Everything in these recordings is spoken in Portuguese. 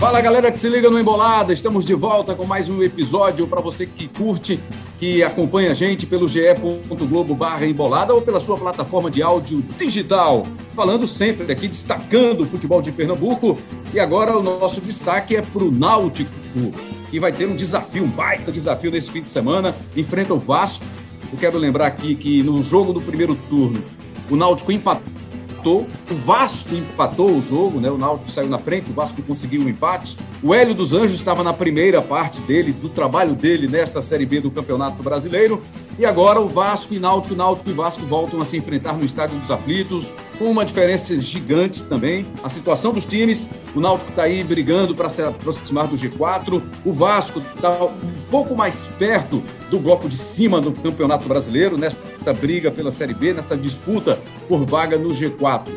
Fala galera que se liga no Embolada, estamos de volta com mais um episódio para você que curte, que acompanha a gente pelo ge.globo barra embolada ou pela sua plataforma de áudio digital. Falando sempre aqui, destacando o futebol de Pernambuco e agora o nosso destaque é para o Náutico, que vai ter um desafio, um baita desafio nesse fim de semana, enfrenta o Vasco. Eu quero lembrar aqui que no jogo do primeiro turno, o Náutico empatou o Vasco empatou o jogo, né? O Náutico saiu na frente, o Vasco conseguiu um empate. O Hélio dos Anjos estava na primeira parte dele, do trabalho dele nesta Série B do Campeonato Brasileiro. E agora o Vasco e Náutico, Náutico e Vasco voltam a se enfrentar no Estádio dos Aflitos, com uma diferença gigante também. A situação dos times, o Náutico está aí brigando para se aproximar do G4, o Vasco está um pouco mais perto do bloco de cima do Campeonato Brasileiro, nesta briga pela Série B, nessa disputa por vaga no G4.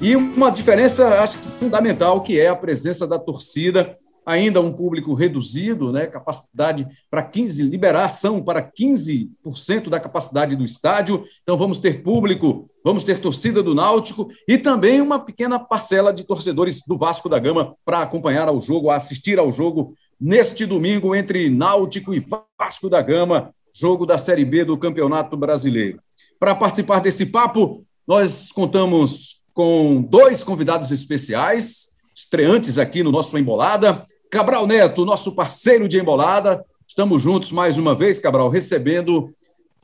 E uma diferença, acho que fundamental, que é a presença da torcida ainda um público reduzido, né, capacidade para 15, liberação para 15% da capacidade do estádio. Então vamos ter público, vamos ter torcida do Náutico e também uma pequena parcela de torcedores do Vasco da Gama para acompanhar ao jogo, assistir ao jogo neste domingo entre Náutico e Vasco da Gama, jogo da Série B do Campeonato Brasileiro. Para participar desse papo, nós contamos com dois convidados especiais, estreantes aqui no nosso Embolada. Cabral Neto, nosso parceiro de embolada. Estamos juntos mais uma vez, Cabral, recebendo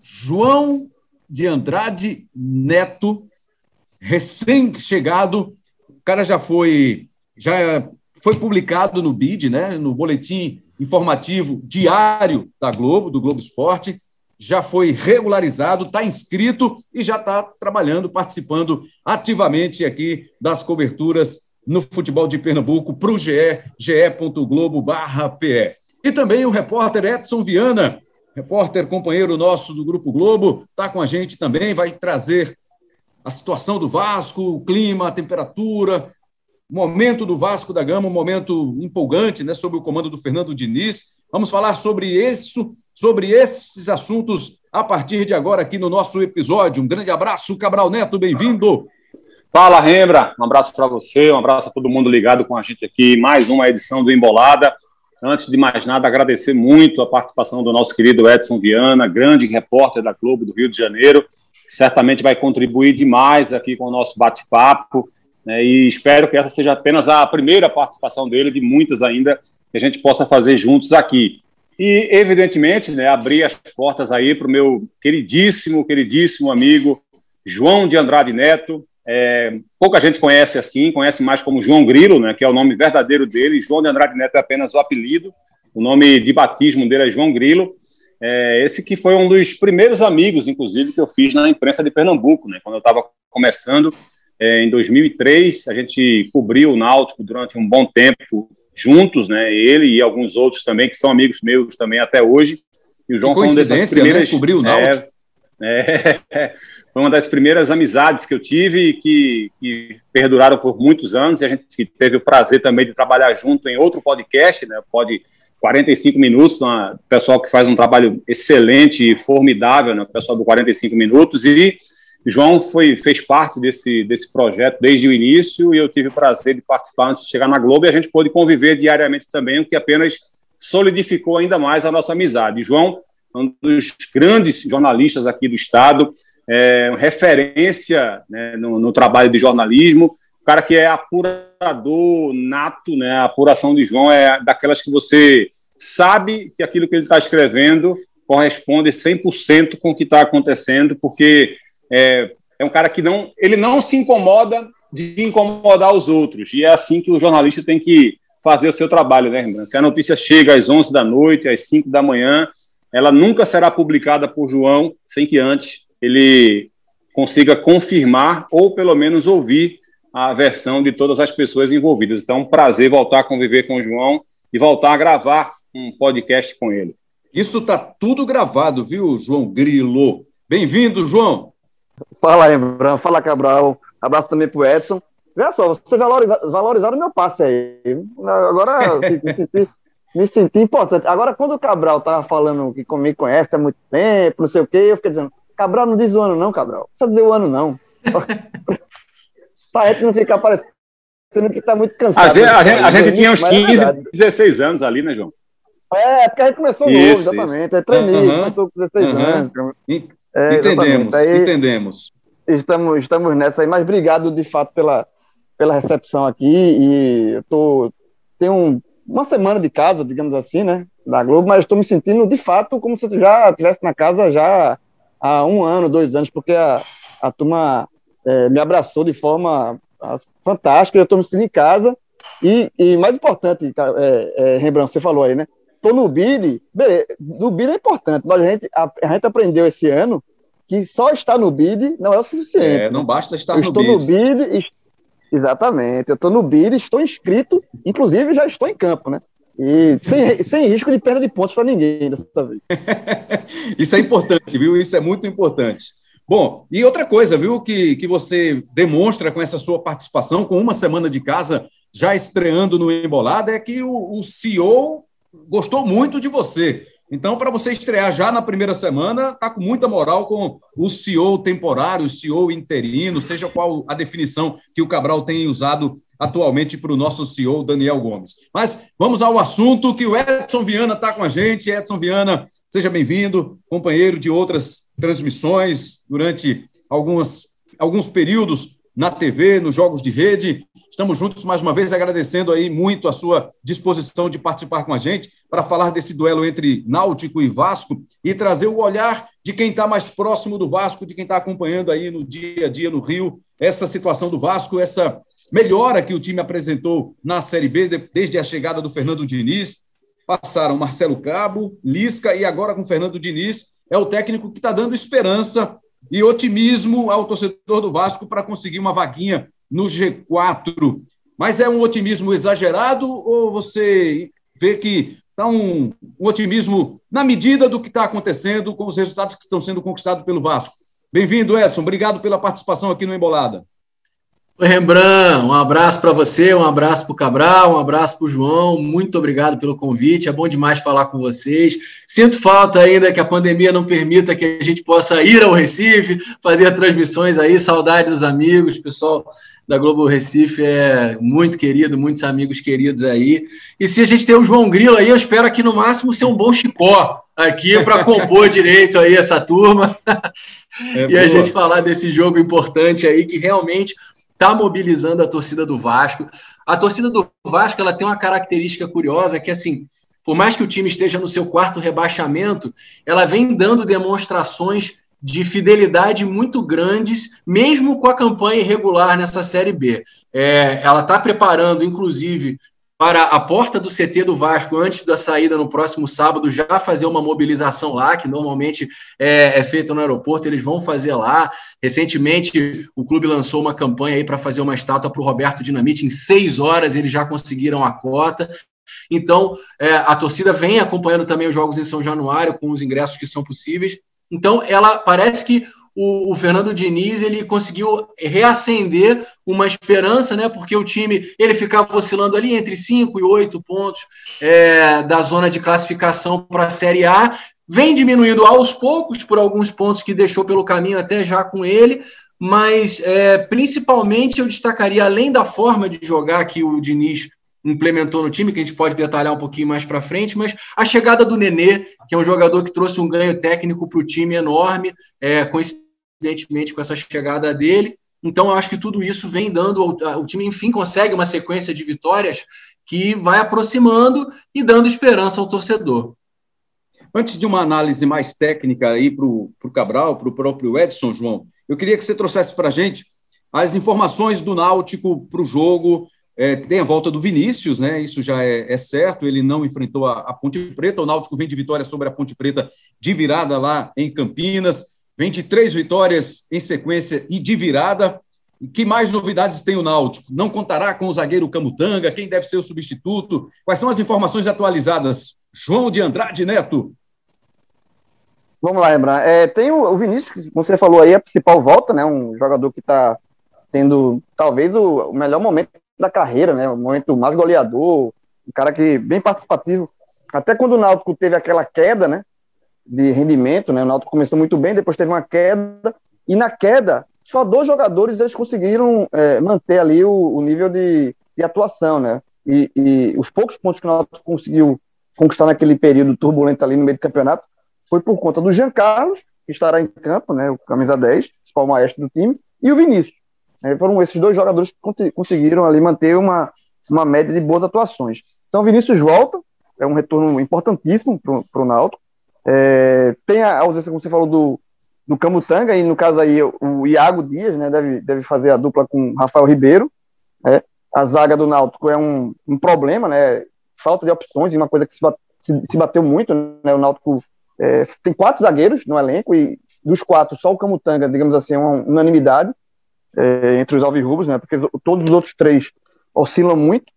João de Andrade Neto, recém-chegado. O cara já foi já foi publicado no BID, né, no boletim informativo diário da Globo, do Globo Esporte. Já foi regularizado, está inscrito e já está trabalhando, participando ativamente aqui das coberturas no futebol de Pernambuco para o GE, ge.globo.pe. E também o repórter Edson Viana, repórter companheiro nosso do Grupo Globo, está com a gente também, vai trazer a situação do Vasco, o clima, a temperatura, momento do Vasco da Gama, um momento empolgante, né, sob o comando do Fernando Diniz. Vamos falar sobre isso, sobre esses assuntos a partir de agora aqui no nosso episódio. Um grande abraço, Cabral Neto, bem-vindo. Fala, Rembra. Um abraço para você, um abraço a todo mundo ligado com a gente aqui. Mais uma edição do Embolada. Antes de mais nada, agradecer muito a participação do nosso querido Edson Viana, grande repórter da Globo do Rio de Janeiro. Certamente vai contribuir demais aqui com o nosso bate-papo. Né, e espero que essa seja apenas a primeira participação dele, de muitas ainda, que a gente possa fazer juntos aqui. E, evidentemente, né, abrir as portas aí para o meu queridíssimo, queridíssimo amigo João de Andrade Neto, é, pouca gente conhece assim, conhece mais como João Grilo, né, que é o nome verdadeiro dele. João de Andrade Neto é apenas o apelido. O nome de batismo dele é João Grilo. É, esse que foi um dos primeiros amigos, inclusive, que eu fiz na imprensa de Pernambuco, né, quando eu estava começando é, em 2003. A gente cobriu o Náutico durante um bom tempo juntos, né, ele e alguns outros também, que são amigos meus também até hoje. E o João foi uma dessas né? primeiras. Né? Cobriu o Náutico. É, é, foi uma das primeiras amizades que eu tive e que, que, perduraram por muitos anos. E a gente teve o prazer também de trabalhar junto em outro podcast, né? Pode 45 minutos, o pessoal que faz um trabalho excelente e formidável, né? o pessoal do 45 minutos. E João foi, fez parte desse, desse projeto desde o início e eu tive o prazer de participar antes de chegar na Globo e a gente pôde conviver diariamente também, o que apenas solidificou ainda mais a nossa amizade. João um dos grandes jornalistas aqui do Estado, é, referência né, no, no, trabalho de jornalismo, o cara que é apurador nato, né, a apuração de João é daquelas que você sabe que aquilo que ele está escrevendo corresponde 100% com o que está acontecendo, porque é, é um cara que não, ele não se incomoda de incomodar os outros, e é assim que o jornalista tem que fazer o seu trabalho, né, Rembrandt? Se a notícia chega às 11 da noite, às 5 da manhã, ela nunca será publicada por João sem que antes ele consiga confirmar ou pelo menos ouvir a versão de todas as pessoas envolvidas. Então, é um prazer voltar a conviver com o João e voltar a gravar um podcast com ele. Isso está tudo gravado, viu, João Grilo? Bem-vindo, João. Fala, Embran. Fala, Cabral. Abraço também para o Edson. Veja só, vocês valorizaram o meu passe aí. Agora, me senti importante. Agora, quando o Cabral tava falando que me conhece há muito tempo, não sei o quê, eu fiquei dizendo, Cabral não diz o ano não, Cabral. Não precisa dizer o ano não. Para não ficar parecendo parecendo que está muito cansado. A gente, a gente, a gente tinha uns 15, é 16 anos ali, né, João? É, porque a gente começou isso, novo, exatamente. Isso. É trainee, uhum. começou com 16 uhum. anos. É, entendemos, aí, entendemos. Estamos, estamos nessa aí, mas obrigado de fato pela, pela recepção aqui. E eu tô, tenho um, uma semana de casa, digamos assim, né? Da Globo, mas estou me sentindo de fato como se eu já estivesse na casa já há um ano, dois anos, porque a, a turma é, me abraçou de forma fantástica, eu estou me sentindo em casa. E, e mais importante, é, é, Rembrandt, você falou aí, né? Tô no BID, no BID é importante, mas a gente, a, a, gente aprendeu esse ano que só estar no BID não é o suficiente. É, não basta estar eu no estou BID. no BID, exatamente, eu estou no BID, estou inscrito, inclusive já estou em campo, né? E sem, sem risco de perda de pontos para ninguém dessa vez. Isso é importante, viu? Isso é muito importante. Bom, e outra coisa, viu, que, que você demonstra com essa sua participação, com uma semana de casa já estreando no Embolada, é que o, o CEO gostou muito de você. Então, para você estrear já na primeira semana, está com muita moral com o CEO temporário, o CEO interino, seja qual a definição que o Cabral tem usado atualmente para o nosso CEO Daniel Gomes. Mas vamos ao assunto que o Edson Viana está com a gente. Edson Viana, seja bem-vindo, companheiro de outras transmissões durante algumas, alguns períodos na TV, nos jogos de rede. Estamos juntos mais uma vez, agradecendo aí muito a sua disposição de participar com a gente para falar desse duelo entre Náutico e Vasco e trazer o olhar de quem está mais próximo do Vasco, de quem está acompanhando aí no dia a dia no Rio, essa situação do Vasco, essa melhora que o time apresentou na Série B desde a chegada do Fernando Diniz. Passaram Marcelo Cabo, Lisca e agora com Fernando Diniz. É o técnico que está dando esperança e otimismo ao torcedor do Vasco para conseguir uma vaguinha no G4. Mas é um otimismo exagerado ou você vê que está um, um, otimismo na medida do que está acontecendo com os resultados que estão sendo conquistados pelo Vasco? Bem-vindo, Edson. Obrigado pela participação aqui no Embolada. Oi, Rembrandt, um abraço para você, um abraço para o Cabral, um abraço para o João, muito obrigado pelo convite, é bom demais falar com vocês. Sinto falta ainda que a pandemia não permita que a gente possa ir ao Recife, fazer transmissões aí, saudade dos amigos, pessoal da Globo Recife é muito querido, muitos amigos queridos aí. E se a gente tem o João Grilo aí, eu espero aqui no máximo ser um bom chicó aqui para compor direito aí essa turma. É e boa. a gente falar desse jogo importante aí que realmente está mobilizando a torcida do Vasco. A torcida do Vasco ela tem uma característica curiosa que assim, por mais que o time esteja no seu quarto rebaixamento, ela vem dando demonstrações de fidelidade muito grandes, mesmo com a campanha irregular nessa Série B. É, ela está preparando, inclusive, para a porta do CT do Vasco, antes da saída no próximo sábado, já fazer uma mobilização lá, que normalmente é, é feita no aeroporto, eles vão fazer lá. Recentemente, o clube lançou uma campanha aí para fazer uma estátua para o Roberto Dinamite, em seis horas eles já conseguiram a cota. Então, é, a torcida vem acompanhando também os jogos em São Januário, com os ingressos que são possíveis. Então, ela parece que o, o, Fernando Diniz ele conseguiu reacender uma esperança, né? Porque o time ele ficava oscilando ali entre 5 e 8 pontos é, da zona de classificação para a Série A, vem diminuindo aos poucos por alguns pontos que deixou pelo caminho até já com ele, mas é, principalmente eu destacaria, além da forma de jogar que o Diniz implementou no time, que a gente pode detalhar um pouquinho mais para frente, mas a chegada do Nenê, que é um jogador que trouxe um ganho técnico para o time enorme, é, coincidentemente com essa chegada dele. Então, eu acho que tudo isso vem dando. O time, enfim, consegue uma sequência de vitórias que vai aproximando e dando esperança ao torcedor. Antes de uma análise mais técnica aí para o Cabral, para o próprio Edson, João, eu queria que você trouxesse para a gente as informações do Náutico para o jogo, é, tem a volta do Vinícius, né? Isso já é, é certo. Ele não enfrentou a, a, Ponte Preta. O Náutico vem de vitória sobre a Ponte Preta de virada lá em Campinas. Vem de três vitórias em sequência e de virada. Que mais novidades tem o Náutico? Não contará com o zagueiro Camutanga? Quem deve ser o substituto? Quais são as informações atualizadas? João de Andrade Neto. Vamos lá, Embra. É, tem o, Vinícius, que você falou aí, a principal volta, né? Um jogador que está tendo talvez o, o melhor momento da carreira, né? O momento mais goleador, um cara que bem participativo. Até quando o Náutico teve aquela queda, né? De rendimento, né? O Náutico começou muito bem, depois teve uma queda, e na queda, só dois jogadores eles conseguiram é, manter ali o, o nível de, de atuação, né? E, e, os poucos pontos que o Náutico conseguiu conquistar naquele período turbulento ali no meio do campeonato foi por conta do Jean Carlos, que estará em campo, né, o camisa 10, principal maestro do time, e o Vinícius. É, foram esses dois jogadores que conseguiram ali manter uma, uma média de boas atuações. Então, Vinícius volta, é um retorno importantíssimo para o Náutico. É, tem a ausência, como você falou, do, do Camutanga, e no caso aí o Iago Dias, né, deve, deve fazer a dupla com Rafael Ribeiro. Né, a zaga do Náutico é um, um problema, né, falta de opções, e uma coisa que se, se, se bateu muito, né, o Náutico é, tem quatro zagueiros no elenco, e dos quatro, só o Camutanga, digamos assim, é uma unanimidade é, entre os alvirrubos, né? Porque todos os outros três oscilam muito.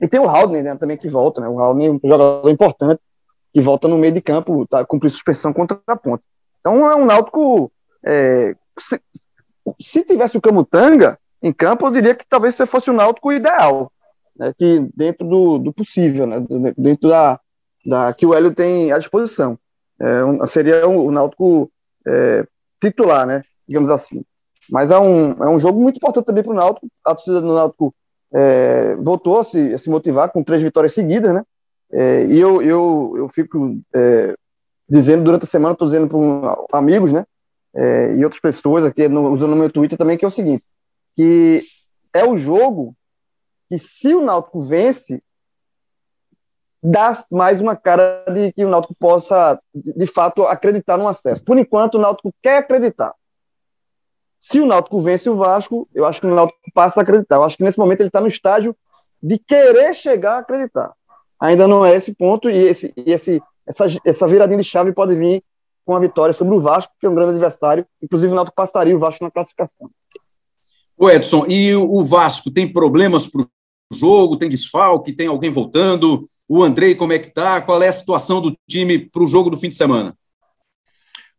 E tem o Haldner né, também que volta, né? O Haldner é um jogador importante que volta no meio de campo, tá, cumprir suspensão contra a ponta. Então é um Náutico. É, se, se, tivesse o Camutanga em campo, eu diria que talvez fosse o Náutico ideal, né? Que dentro do, do possível, né? Dentro da, da que o Hélio tem à disposição. É, um, seria o, o Náutico é, titular, né? Digamos assim. Mas é um, é um jogo muito importante também para o Náutico. A torcida do Náutico é, voltou a se, a se, motivar com três vitórias seguidas, né? É, e eu, eu, eu fico é, dizendo durante a semana, estou dizendo para amigos, né? É, e outras pessoas aqui no, usando no meu Twitter também, que é o seguinte, que é o jogo que se o Náutico vence, dá mais uma cara de que o Náutico possa, de, de fato, acreditar no acesso. Por enquanto, o Náutico quer acreditar. Se o Náutico vence o Vasco, eu acho que o Náutico passa a acreditar. Eu acho que nesse momento ele está no estágio de querer chegar a acreditar. Ainda não é esse ponto e, esse, e esse, essa, essa viradinha de chave pode vir com a vitória sobre o Vasco, que é um grande adversário. Inclusive, o Náutico passaria o Vasco na classificação. O Edson, e o Vasco tem problemas para o jogo? Tem desfalque? Tem alguém voltando? O Andrei, como é que tá? Qual é a situação do time para o jogo do fim de semana?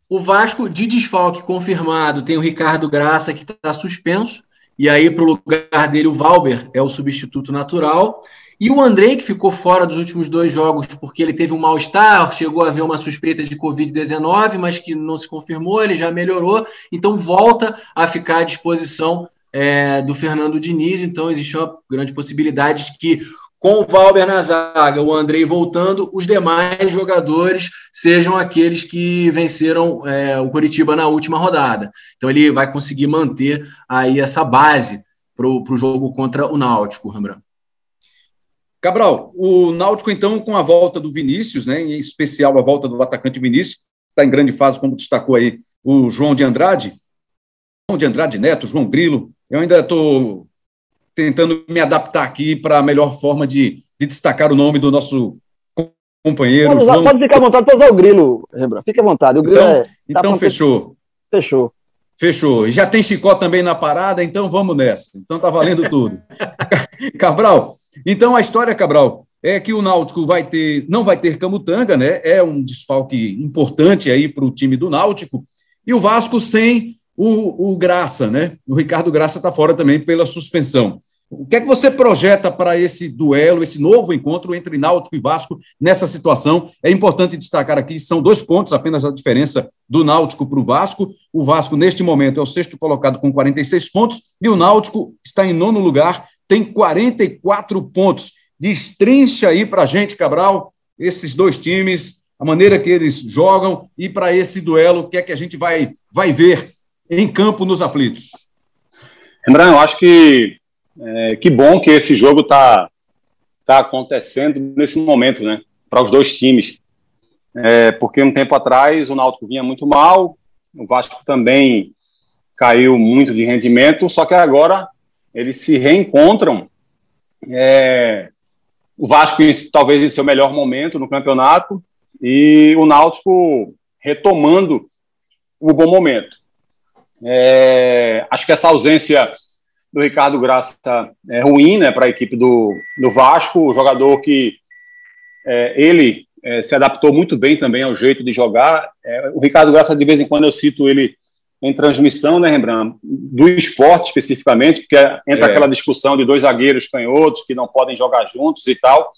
O Vasco, de desfalque confirmado, tem o Ricardo Graça, que está suspenso. E aí, para o lugar dele, o Valber é o substituto natural. E o Andrei, que ficou fora dos últimos dois jogos porque ele teve um mal-estar, chegou a haver uma suspeita de Covid-19, mas que não se confirmou, ele já melhorou, então volta a ficar à disposição é, do Fernando Diniz. Então, existe uma grande possibilidade de que com o Valber na zaga, o Andrei voltando, os demais jogadores sejam aqueles que venceram é, o Curitiba na última rodada. Então ele vai conseguir manter aí essa base para o jogo contra o Náutico, Rembrandt. Cabral, o Náutico, então, com a volta do Vinícius, né, em especial a volta do atacante Vinícius, está em grande fase, como destacou aí o João de Andrade, João de Andrade Neto, João Grilo. Eu ainda estou tentando me adaptar aqui para a melhor forma de, de, destacar o nome do nosso companheiro. Pode, João... pode ficar à vontade para usar o grilo, Rembrandt. Fique à vontade. O grilo então, é, tá então fechou. Fechou. Fechou. Já tem Chicó também na parada, então vamos nessa. Então tá valendo tudo. Cabral, então a história, Cabral, é que o Náutico vai ter, não vai ter Camutanga, né? É um desfalque importante aí para o time do Náutico. E o Vasco sem o, o Graça, né? O Ricardo Graça está fora também pela suspensão. O que é que você projeta para esse duelo, esse novo encontro entre Náutico e Vasco nessa situação? É importante destacar aqui, são dois pontos apenas a diferença do Náutico para o Vasco. O Vasco, neste momento, é o sexto colocado com 46 pontos e o Náutico está em nono lugar, tem 44 pontos. Destrincha aí para a gente, Cabral, esses dois times, a maneira que eles jogam e para esse duelo, o que é que a gente vai, vai ver em campo nos aflitos? Rembrandt, eu acho que é, que bom que esse jogo está tá acontecendo nesse momento, né? Para os dois times. É, porque um tempo atrás o Náutico vinha muito mal, o Vasco também caiu muito de rendimento, só que agora eles se reencontram. É, o Vasco talvez em seu melhor momento no campeonato e o Náutico retomando o bom momento. É, acho que essa ausência do Ricardo Graça é ruim né, para a equipe do, do Vasco, o jogador que é, ele é, se adaptou muito bem também ao jeito de jogar. É, o Ricardo Graça, de vez em quando, eu cito ele em transmissão, né, Rembrandt, do esporte especificamente, porque entra é. aquela discussão de dois zagueiros canhotos que não podem jogar juntos e tal.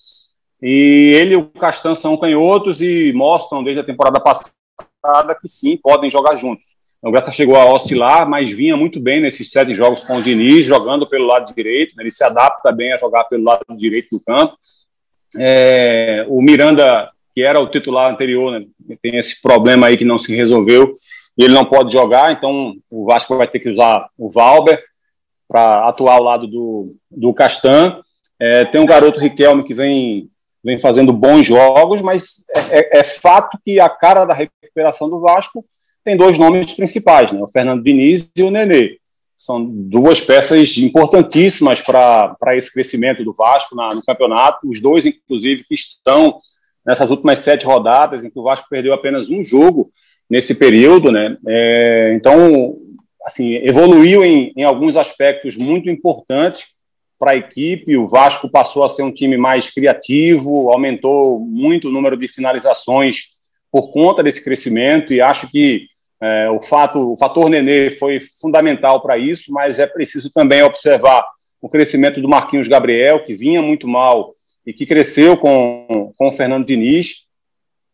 E ele e o Castan são canhotos e mostram desde a temporada passada que sim, podem jogar juntos. O Graça chegou a oscilar, mas vinha muito bem nesses sete jogos com o Diniz, jogando pelo lado direito. Né? Ele se adapta bem a jogar pelo lado direito do campo. É, o Miranda, que era o titular anterior, né? tem esse problema aí que não se resolveu, e ele não pode jogar, então o Vasco vai ter que usar o Valber para atuar ao lado do, do Castan. É, tem um garoto Riquelme que vem, vem fazendo bons jogos, mas é, é, é fato que a cara da recuperação do Vasco tem dois nomes principais, né? o Fernando Diniz e o Nenê. São duas peças importantíssimas para esse crescimento do Vasco na, no campeonato. Os dois, inclusive, que estão nessas últimas sete rodadas, em que o Vasco perdeu apenas um jogo nesse período. Né? É, então, assim, evoluiu em, em alguns aspectos muito importantes para a equipe. O Vasco passou a ser um time mais criativo, aumentou muito o número de finalizações por conta desse crescimento e acho que é, o, fato, o fator Nenê foi fundamental para isso, mas é preciso também observar o crescimento do Marquinhos Gabriel, que vinha muito mal e que cresceu com, com o Fernando Diniz.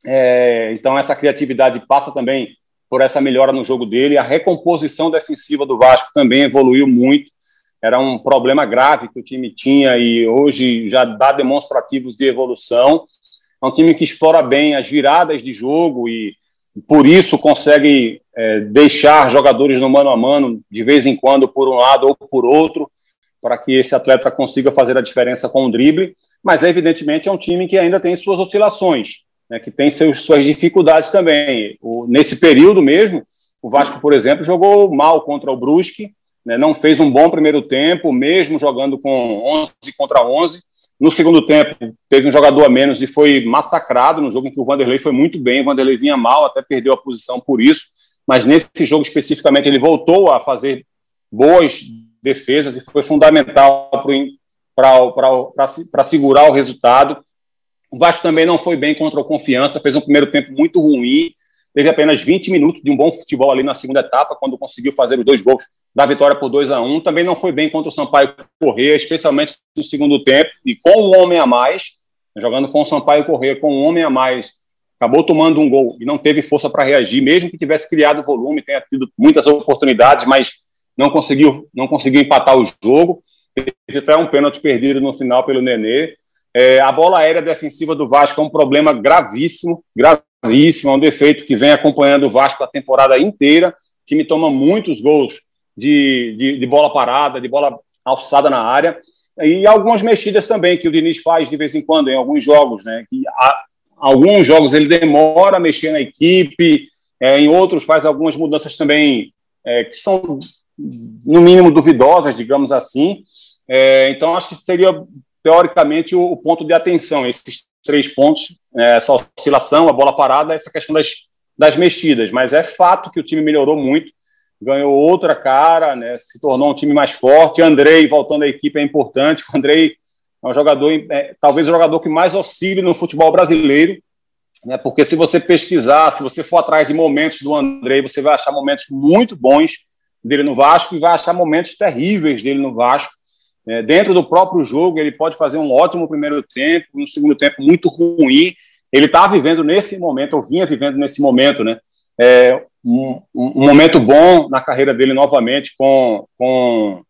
É, então, essa criatividade passa também por essa melhora no jogo dele. A recomposição defensiva do Vasco também evoluiu muito. Era um problema grave que o time tinha e hoje já dá demonstrativos de evolução. É um time que explora bem as viradas de jogo e por isso consegue é, deixar jogadores no mano a mano de vez em quando por um lado ou por outro para que esse atleta consiga fazer a diferença com o drible, mas evidentemente é um time que ainda tem suas oscilações, né, que tem seus, suas dificuldades também. O, nesse período mesmo, o Vasco, por exemplo, jogou mal contra o Brusque, né, não fez um bom primeiro tempo, mesmo jogando com 11 contra 11, no segundo tempo, teve um jogador a menos e foi massacrado no jogo em que o Vanderlei foi muito bem. O Vanderlei vinha mal, até perdeu a posição por isso. Mas nesse jogo especificamente, ele voltou a fazer boas defesas e foi fundamental para segurar o resultado. O Vasco também não foi bem contra o Confiança, fez um primeiro tempo muito ruim, teve apenas 20 minutos de um bom futebol ali na segunda etapa, quando conseguiu fazer os dois gols da vitória por 2 a 1 um. Também não foi bem contra o Sampaio Corrêa, especialmente no segundo tempo, e com um homem a mais, jogando com o Sampaio Corrêa com um homem a mais, acabou tomando um gol e não teve força para reagir, mesmo que tivesse criado volume, tenha tido muitas oportunidades, mas não conseguiu, não conseguiu empatar o jogo. Teve até um pênalti perdido no final pelo Nenê. É, a bola aérea defensiva do Vasco é um problema gravíssimo, gravíssimo, é um defeito que vem acompanhando o Vasco a temporada inteira. O time toma muitos gols de, de, de bola parada, de bola alçada na área, e algumas mexidas também que o Diniz faz de vez em quando em alguns jogos, né? Que há, alguns jogos ele demora a mexer na equipe, é, em outros faz algumas mudanças também é, que são no mínimo duvidosas, digamos assim. É, então acho que seria teoricamente o, o, ponto de atenção esses três pontos, é, essa oscilação, a bola parada, essa questão das, das mexidas. Mas é fato que o time melhorou muito ganhou outra cara, né, se tornou um time mais forte. Andrei, voltando à equipe, é importante. O Andrei é um jogador, é, talvez o jogador que mais oscile no futebol brasileiro, né, porque se você pesquisar, se você for atrás de momentos do Andrei, você vai achar momentos muito bons dele no Vasco e vai achar momentos terríveis dele no Vasco. É, dentro do próprio jogo, ele pode fazer um ótimo primeiro tempo, um segundo tempo muito ruim. Ele está vivendo nesse momento, ou vinha vivendo nesse momento, né? É, um, um, momento bom na carreira dele novamente com, com,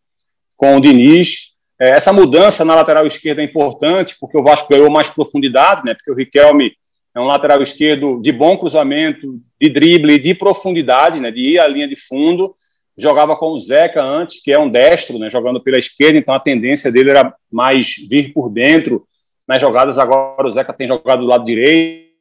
com o Diniz. É, essa mudança na lateral esquerda é importante, porque o Vasco ganhou mais profundidade, né? Porque o Riquelme é um lateral esquerdo de bom cruzamento, de drible, de profundidade, né? De ir à linha de fundo. Jogava com o Zeca antes, que é um destro, né? Jogando pela esquerda, então a tendência dele era mais vir por dentro nas jogadas. Agora o Zeca tem jogado do lado direito.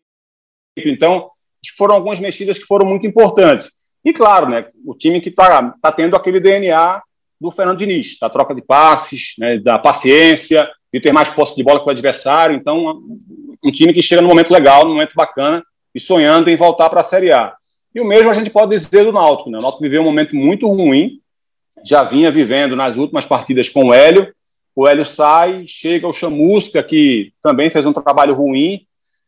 Então, foram algumas mexidas que foram muito importantes. E claro, né, o time que está tá tendo aquele DNA do Fernando Diniz, da troca de passes, né, da paciência, de ter mais posse de bola que o adversário. Então, um time que chega no momento legal, no momento bacana e sonhando em voltar para a Série A. E o mesmo a gente pode dizer do Náutico. Né? O Náutico viveu um momento muito ruim, já vinha vivendo nas últimas partidas com o Hélio. O Hélio sai, chega o Chamusca, que também fez um trabalho ruim,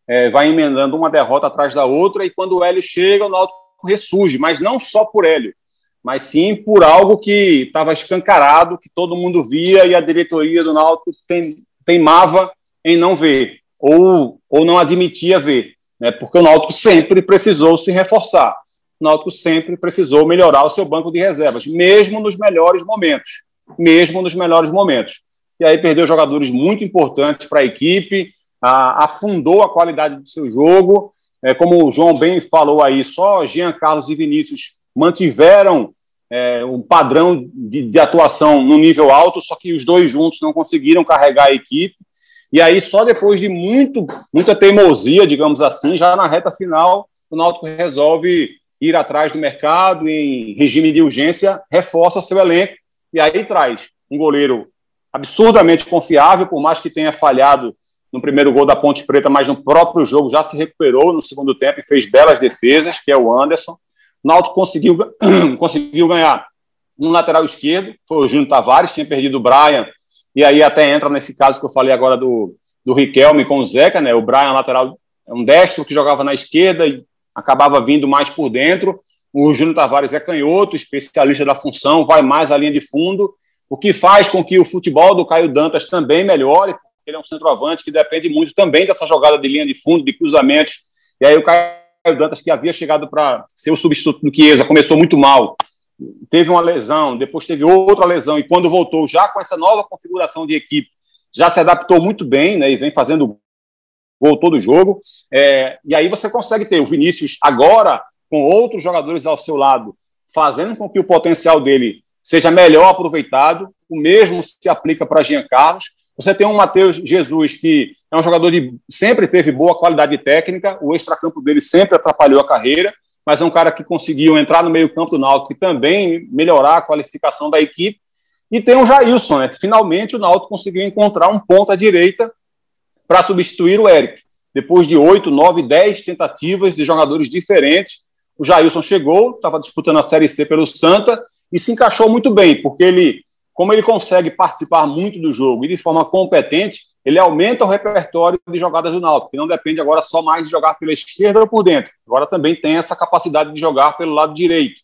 é, vai emendando uma derrota atrás da outra, e quando o Hélio chega, o Náutico ressurge, mas não só por Hélio, mas sim por algo que estava escancarado, que todo mundo via e a diretoria do Náutico tem, teimava em não ver, ou, ou não admitia ver, né, porque o Náutico sempre precisou se reforçar. o Náutico sempre precisou melhorar o seu banco de reservas, mesmo nos melhores momentos. Mesmo nos melhores momentos. E aí perdeu jogadores muito importantes para a equipe, afundou a qualidade do seu jogo. É, como o João bem falou aí, só Jean Carlos e Vinícius mantiveram é, um padrão de, de, atuação no nível alto, só que os dois juntos não conseguiram carregar a equipe. E aí, só depois de muito, muita teimosia, digamos assim, já na reta final, o Náutico resolve ir atrás do mercado em regime de urgência, reforça seu elenco e aí traz um goleiro absurdamente confiável, por mais que tenha falhado no primeiro gol da Ponte Preta, mas no próprio jogo já se recuperou no segundo tempo e fez belas defesas, que é o Anderson. O Náutico conseguiu, conseguiu ganhar um lateral esquerdo, foi o Júnior Tavares, tinha perdido o Brian, e aí até entra nesse caso que eu falei agora do, do Riquelme com o Zeca, né? O Brian lateral é um destro que jogava na esquerda e acabava vindo mais por dentro. O Júnior Tavares é canhoto, especialista da função, vai mais à linha de fundo, o que faz com que o futebol do Caio Dantas também melhore, porque ele é um centroavante que depende muito também dessa jogada de linha de fundo, de cruzamentos. E aí o Caio Dantas, que havia chegado para ser o substituto do Chiesa, começou muito mal, teve uma lesão, depois teve outra lesão, e quando voltou, já com essa nova configuração de equipe, já se adaptou muito bem, né, e vem fazendo gol todo jogo. É, e aí você consegue ter o Vinícius agora, com outros jogadores ao seu lado, fazendo com que o potencial dele seja melhor aproveitado. O mesmo se aplica para Jean Carlos. Você tem um Matheus Jesus, que é um jogador de sempre teve boa qualidade técnica, o extracampo dele sempre atrapalhou a carreira, mas é um cara que conseguiu entrar no meio-campo do Náutico e também melhorar a qualificação da equipe. E tem o Jailson, né, que finalmente o Náutico conseguiu encontrar um ponta direita para substituir o Eric. Depois de oito, nove, dez tentativas de jogadores diferentes, o Jailson chegou, estava disputando a Série C pelo Santa e se encaixou muito bem, porque ele como ele consegue participar muito do jogo e de forma competente, ele aumenta o repertório de jogadas do Náutico, que não depende agora só mais de jogar pela esquerda ou por dentro. Agora também tem essa capacidade de jogar pelo lado direito.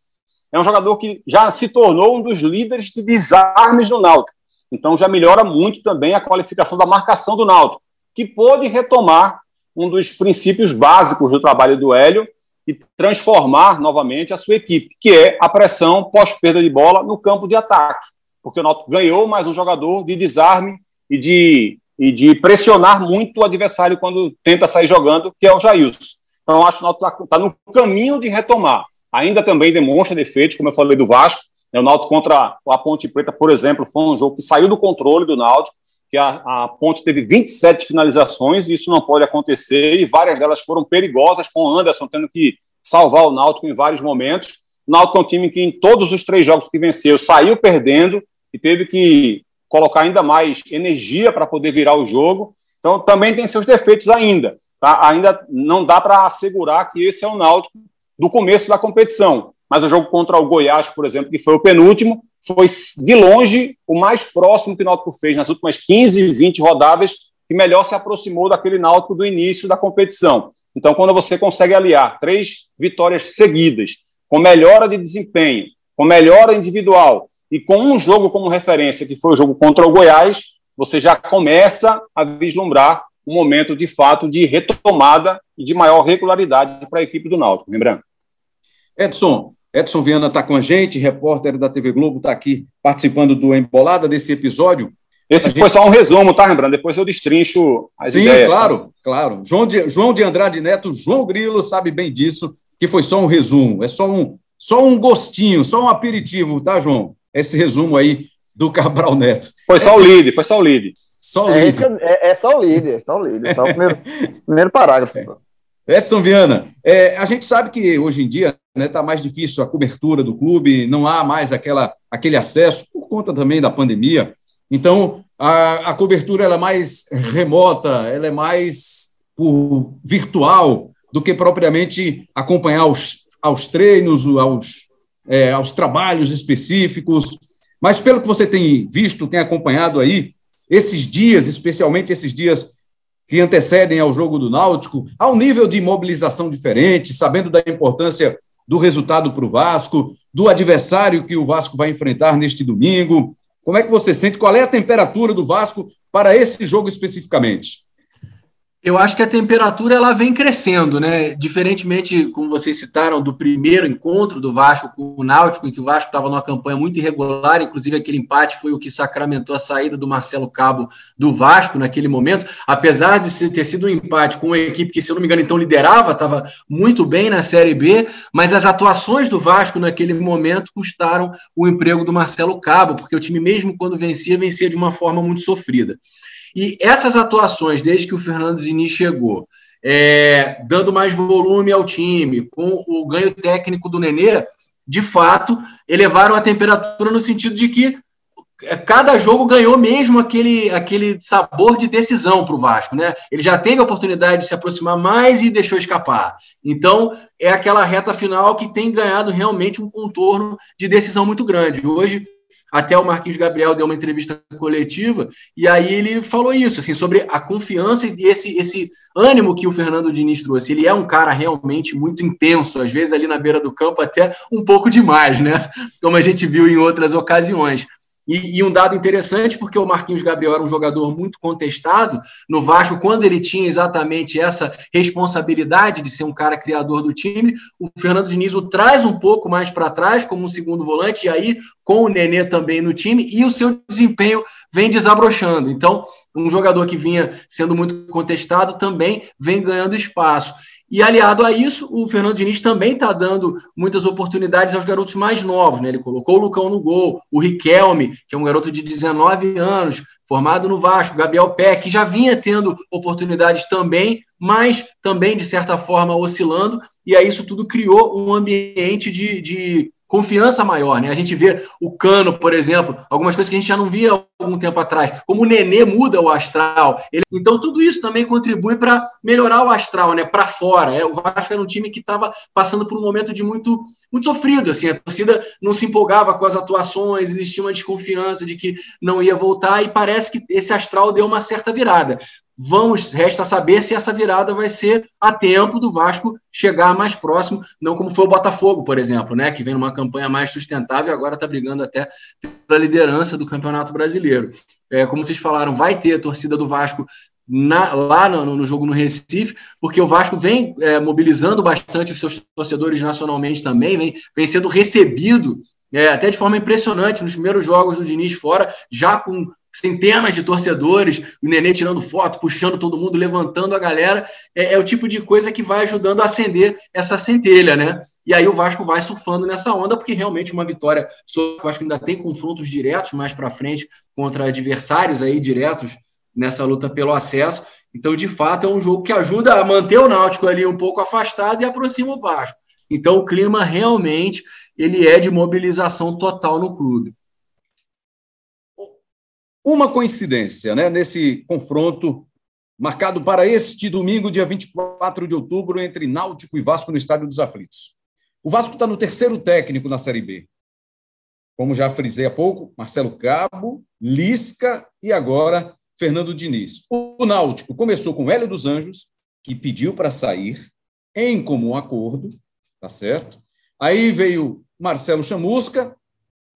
É um jogador que já se tornou um dos líderes de desarmes do Náutico. Então já melhora muito também a qualificação da marcação do Náutico, que pôde retomar um dos princípios básicos do trabalho do Hélio e transformar novamente a sua equipe, que é a pressão pós-perda de bola no campo de ataque porque o Náutico ganhou mais um jogador de desarme e de, e de pressionar muito o adversário quando tenta sair jogando, que é o Jailson. Então, acho que o Náutico está tá no caminho de retomar. Ainda também demonstra defeitos, como eu falei do Vasco. Né? O Náutico contra a Ponte Preta, por exemplo, foi um jogo que saiu do controle do Náutico, que a, a Ponte teve 27 finalizações, e isso não pode acontecer, e várias delas foram perigosas, com o Anderson tendo que salvar o Náutico em vários momentos. O Náutico é um time que em todos os três jogos que venceu saiu perdendo e teve que colocar ainda mais energia para poder virar o jogo. Então também tem seus defeitos ainda. Tá? Ainda não dá para assegurar que esse é o Náutico do começo da competição. Mas o jogo contra o Goiás, por exemplo, que foi o penúltimo, foi de longe o mais próximo que o Náutico fez nas últimas 15, 20 rodadas, que melhor se aproximou daquele Náutico do início da competição. Então, quando você consegue aliar três vitórias seguidas, com melhora de desempenho, com melhora individual e com um jogo como referência, que foi o jogo contra o Goiás, você já começa a vislumbrar um momento de fato de retomada e de maior regularidade para a equipe do Náutico, lembrando. Edson, Edson Viana está com a gente, repórter da TV Globo, está aqui participando do Embolada desse episódio. Esse foi só um resumo, tá, lembrando? Depois eu destrincho as Sim, ideias. Sim, claro, tá? claro. João de, João de Andrade Neto, João Grilo sabe bem disso, que foi só um resumo, é só um, só um gostinho, só um aperitivo, tá, João? Esse resumo aí do Cabral Neto. Foi só o líder, foi só o líder. Só o líder. É, é, é, só o líder, só o líder, só o primeiro, primeiro parágrafo. É. Edson Viana, é, a gente sabe que hoje em dia está né, tá mais difícil a cobertura do clube, não há mais aquela, aquele acesso, por conta também da pandemia. Então, a, a cobertura ela é mais remota, ela é mais por virtual do que propriamente acompanhar os, aos treinos, aos, é, aos trabalhos específicos. Mas pelo que você tem visto, tem acompanhado aí, esses dias, especialmente esses dias que antecedem ao jogo do Náutico, há um nível de mobilização diferente, sabendo da importância do resultado para o Vasco, do adversário que o Vasco vai enfrentar neste domingo. Como é que você sente? Qual é a temperatura do Vasco para esse jogo especificamente? Eu acho que a temperatura ela vem crescendo, né? Diferentemente, como vocês citaram, do primeiro encontro do Vasco com o Náutico, em que o Vasco estava numa campanha muito irregular, inclusive aquele empate foi o que sacramentou a saída do Marcelo Cabo do Vasco naquele momento. Apesar de ter sido um empate com uma equipe que, se eu não me engano, então liderava, estava muito bem na Série B, mas as atuações do Vasco naquele momento custaram o emprego do Marcelo Cabo, porque o time, mesmo quando vencia, vencia de uma forma muito sofrida. E essas atuações, desde que o Fernando Diniz chegou, é, dando mais volume ao time, com o ganho técnico do Nenê, de fato, elevaram a temperatura no sentido de que é, cada jogo ganhou mesmo aquele, aquele sabor de decisão para o Vasco, né? Ele já teve a oportunidade de se aproximar mais e deixou escapar. Então, é aquela reta final que tem ganhado realmente um contorno de decisão muito grande. Hoje, até o Marquinhos Gabriel deu uma entrevista coletiva e aí ele falou isso, assim, sobre a confiança e esse, esse ânimo que o Fernando Diniz trouxe. Ele é um cara realmente muito intenso, às vezes ali na beira do campo até um pouco demais, né? Como a gente viu em outras ocasiões. E, e, um dado interessante, porque o Marquinhos Gabriel era um jogador muito contestado no Vasco, quando ele tinha exatamente essa responsabilidade de ser um cara criador do time, o Fernando Diniz o traz um pouco mais para trás, como um segundo volante, e aí com o Nenê também no time, e o seu desempenho vem desabrochando. Então, um jogador que vinha sendo muito contestado também vem ganhando espaço. E aliado a isso, o Fernando Diniz também está dando muitas oportunidades aos garotos mais novos. Né? Ele colocou o Lucão no gol, o Riquelme, que é um garoto de 19 anos, formado no Vasco, Gabriel Pé, que já vinha tendo oportunidades também, mas também, de certa forma, oscilando. E aí isso tudo criou um ambiente de, de confiança maior, né? A gente vê o Cano, por exemplo, algumas coisas que a gente já não via algum tempo atrás, como o Nenê muda o astral. Ele... então tudo isso também contribui para melhorar o astral, né? Para fora. É, o Vasco era um time que estava passando por um momento de muito muito sofrido, assim, a torcida não se empolgava com as atuações, existia uma desconfiança de que não ia voltar e parece que esse astral deu uma certa virada. Vamos, resta saber se essa virada vai ser a tempo do Vasco chegar mais próximo, não como foi o Botafogo, por exemplo, né, que vem numa campanha mais sustentável e agora está brigando até pela liderança do Campeonato Brasileiro. É, como vocês falaram, vai ter a torcida do Vasco na, lá no, no, jogo no Recife, porque o Vasco vem é, mobilizando bastante os seus torcedores nacionalmente também, vem, vem sendo recebido é, até de forma impressionante nos primeiros jogos do Diniz fora, já com centenas de torcedores, o Nenê tirando foto, puxando todo mundo, levantando a galera, é, é, o tipo de coisa que vai ajudando a acender essa centelha, né? E aí o Vasco vai surfando nessa onda, porque realmente uma vitória sobre o Vasco ainda tem confrontos diretos mais para frente contra adversários aí diretos nessa luta pelo acesso. Então, de fato, é um jogo que ajuda a manter o Náutico ali um pouco afastado e aproxima o Vasco. Então, o clima realmente ele é de mobilização total no clube. Uma coincidência, né, nesse confronto marcado para este domingo, dia 24 de outubro, entre Náutico e Vasco no Estádio dos Aflitos. O Vasco está no terceiro técnico na Série B. Como já frisei há pouco, Marcelo Cabo, Lisca e agora Fernando Diniz. O Náutico começou com Hélio dos Anjos, que pediu para sair em comum acordo, tá certo? Aí veio Marcelo Chamusca,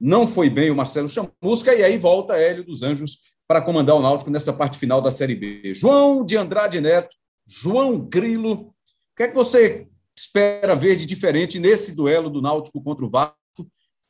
não foi bem o Marcelo Chamusca, e aí volta Hélio dos Anjos para comandar o Náutico nessa parte final da Série B. João de Andrade Neto, João Grilo, o que é que você espera ver de diferente nesse duelo do Náutico contra o Vasco?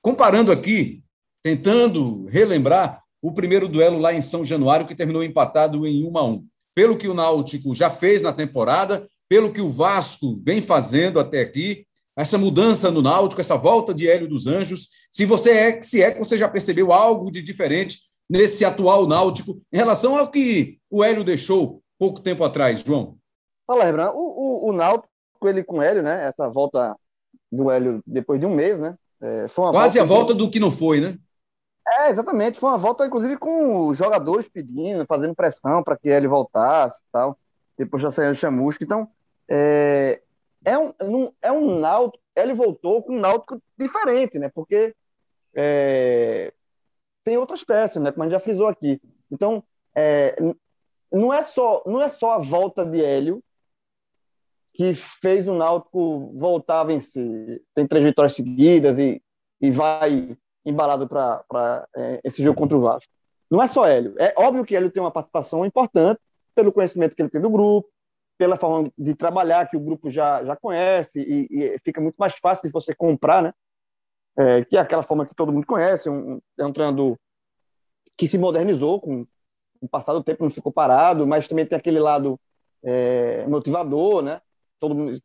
Comparando aqui, tentando relembrar o primeiro duelo lá em São Januário, que terminou empatado em 1 a 1. Pelo que o Náutico já fez na temporada, pelo que o Vasco vem fazendo até aqui, essa mudança no Náutico, essa volta de Hélio dos Anjos, se você é, se é que você já percebeu algo de diferente nesse atual Náutico em relação ao que o Hélio deixou pouco tempo atrás, João. Fala, Rebran, o, o, o Náutico, ele com o Hélio, né? Essa volta do Hélio depois de um mês, né? É, Quase volta a volta do que não foi, né? É, exatamente. Foi uma volta, inclusive, com os jogadores pedindo, fazendo pressão para que ele voltasse e tal. Depois já saiu o Chamusca. Então, é, é um, é um náutico, ele voltou com um náutico diferente, né? Porque é, tem outras peças, né? Como a gente já frisou aqui. Então, é, não, é só, não é só a volta de Hélio que fez o Náutico voltar a vencer. Tem três vitórias seguidas e, e vai embalado para é, esse jogo contra o Vasco. Não é só Hélio. É óbvio que Hélio tem uma participação importante pelo conhecimento que ele tem do grupo, pela forma de trabalhar que o grupo já, já conhece e, e fica muito mais fácil de você comprar, né? É, que é aquela forma que todo mundo conhece, um, é um treinador que se modernizou com o passar do tempo, não ficou parado, mas também tem aquele lado é, motivador, né? Todo mundo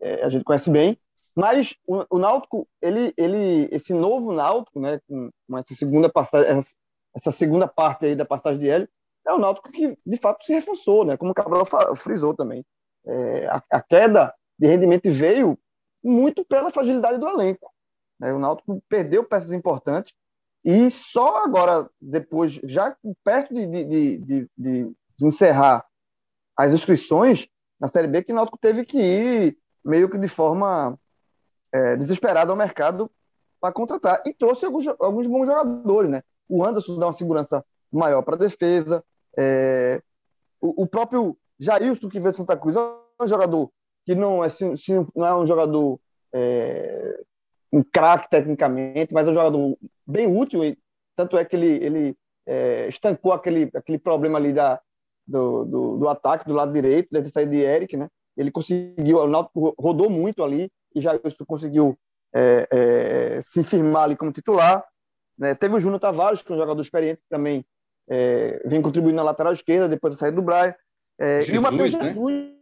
é, a gente conhece bem. Mas o, o, Náutico, ele, ele, esse novo Náutico, né, com, com essa segunda passagem, essa segunda parte aí da passagem de Hélio, é o Náutico que de fato se reforçou, né? Como o Cabral frisou também. É, a, a, queda de rendimento veio muito pela fragilidade do elenco. Né? O Náutico perdeu peças importantes e só agora, depois, já perto de, de, de, de, encerrar as inscrições na Série B, que o Náutico teve que ir meio que de forma é, desesperada ao mercado para contratar. E trouxe alguns, alguns bons jogadores, né? O Anderson dá uma segurança maior para a defesa. É, o, o, próprio Jailson, que veio de Santa Cruz, é um jogador que não é, se não é um jogador é, um craque tecnicamente, mas é um jogador bem útil. E, tanto é que ele, ele é, estancou aquele, aquele problema ali da, do, do, do ataque do lado direito, deve sair de Eric, né? Ele conseguiu, o Náutico rodou muito ali e já conseguiu é, é, se firmar ali como titular. Né? Teve o Júnior Tavares, que é um jogador experiente que também é, vem contribuindo na lateral esquerda depois da saída do Brian. É, e o Matheus né? Jesus.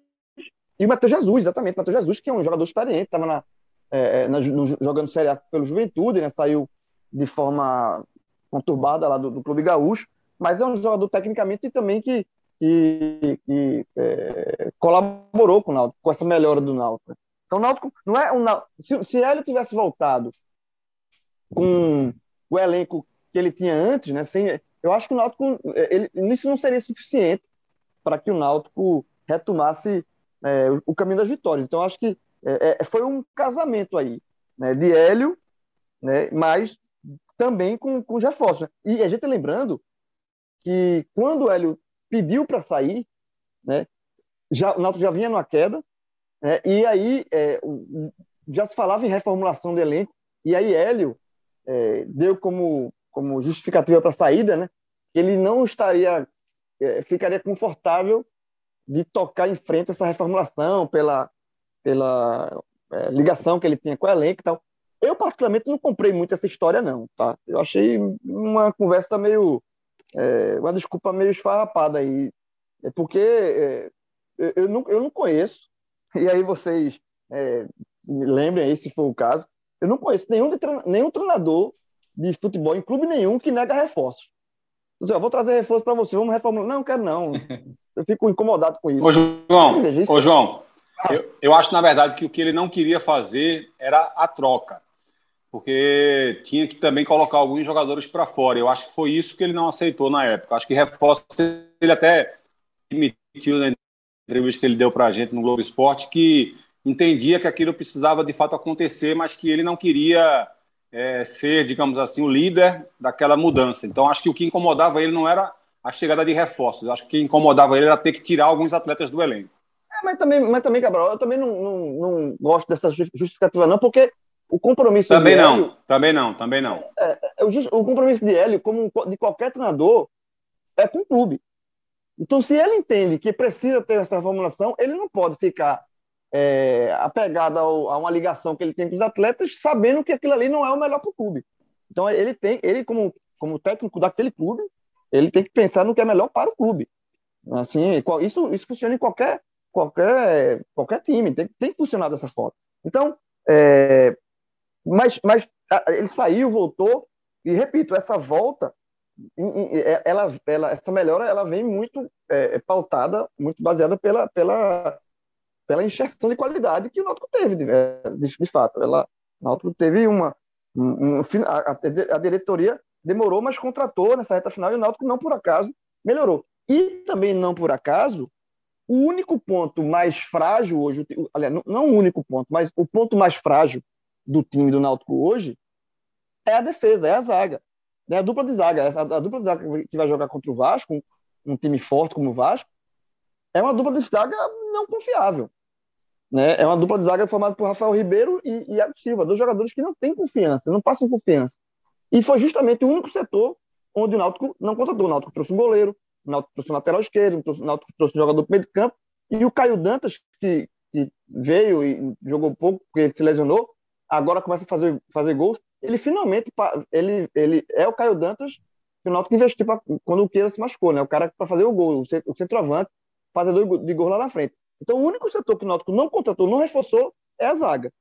E o Matheus Jesus, exatamente. O Matheus Jesus, que é um jogador experiente, estava na, é, é, na, no, jogando Série A pelo Juventude, né? saiu de forma conturbada lá do, do Clube Gaúcho, mas é um jogador tecnicamente também que, que, que é, colaborou com o Náutico, com essa melhora do Náutico. Então, o Náutico não é um se, se ele tivesse voltado com o elenco que ele tinha antes, né, sem, eu acho que o Náutico ele, isso não seria suficiente para que o Náutico retomasse é, o, o, caminho das vitórias. Então, acho que é, é, foi um casamento aí, né, de Hélio, né, mas também com, com os reforços. Né? E a gente lembrando que quando Hélio pediu para sair, né, já, o Náutico já vinha numa queda, né? E aí é, já se falava em reformulação do elenco, e aí Hélio é, deu como, como justificativa para a saída, né? que ele não estaria, é, ficaria confortável de tocar em frente essa reformulação pela, pela é, ligação que ele tinha com o elenco e tal. Eu, particularmente, não comprei muito essa história, não, tá? Eu achei uma conversa meio... É, uma desculpa meio esfarrapada aí, é porque é, eu, não, eu não conheço e aí vocês é, lembrem aí, se for o caso, eu não conheço nenhum, nenhum treinador de futebol em clube nenhum que nega reforços. Eu vou trazer reforço para você, vamos reformular. Não, quero não. Eu fico incomodado com isso. Ô, João, ô, João. Eu, eu acho, na verdade, que o que ele não queria fazer era a troca. Porque tinha que também colocar alguns jogadores para fora. Eu acho que foi isso que ele não aceitou na época. Acho que reforço ele até admitiu na entrevista que ele deu para a gente no Globo Esporte, que entendia que aquilo precisava de fato acontecer, mas que ele não queria é, ser, digamos assim, o líder daquela mudança. Então, acho que o que incomodava ele não era a chegada de reforços, acho que o que incomodava ele era ter que tirar alguns atletas do elenco. Mas também, mas também, Cabral, eu também não, não, não gosto dessa justificativa, não, porque o compromisso também não, Hélio, também não, também não. É, é, o, o compromisso de Hélio, como de qualquer treinador, é com o clube. Então, se ele entende que precisa ter essa formulação, ele não pode ficar é, apegado ao, a uma ligação que ele tem com os atletas, sabendo que aquilo ali não é o melhor para o clube. Então, ele tem, ele como, como técnico daquele clube, ele tem que pensar no que é melhor para o clube. Assim, isso, isso funciona em qualquer, qualquer, qualquer time, tem, tem que funcionar dessa forma. Então, é, mas, mas ele saiu, voltou, e repito, essa volta é, ela, ela, essa melhora ela vem muito é, é, pautada, muito baseada pela, pela, pela injeção de qualidade que o Náutico teve, de, de, de fato. Ela, o Náutico teve uma. Um, um, a, a, diretoria demorou, mas contratou nessa reta final e o Náutico não por acaso melhorou. E também não por acaso, o único ponto mais frágil hoje, aliás, não, o único ponto, mas o ponto mais frágil do time do Náutico hoje é a defesa, é a zaga. Né? A dupla de zaga, a, dupla de zaga que vai jogar contra o Vasco, um, time forte como o Vasco, é uma dupla de zaga não confiável. Né? É uma dupla de zaga formada por Rafael Ribeiro e, e Silva, dois jogadores que não têm confiança, não passam confiança. E foi justamente o único setor onde o Náutico não contratou. O Náutico trouxe um goleiro, o Náutico trouxe um lateral esquerdo, o Náutico trouxe um jogador para meio de campo, E o Caio Dantas, que, que veio e jogou pouco, porque ele se lesionou, agora começa a fazer, fazer gols. Ele finalmente ele, ele é o Caio Dantas que o Náutico investiu pra, quando o Chiesa se machucou, né? O cara para fazer o gol, o centroavante, fazedor de gol lá na frente. Então, o único setor que o Náutico não contratou, não reforçou, é a zaga.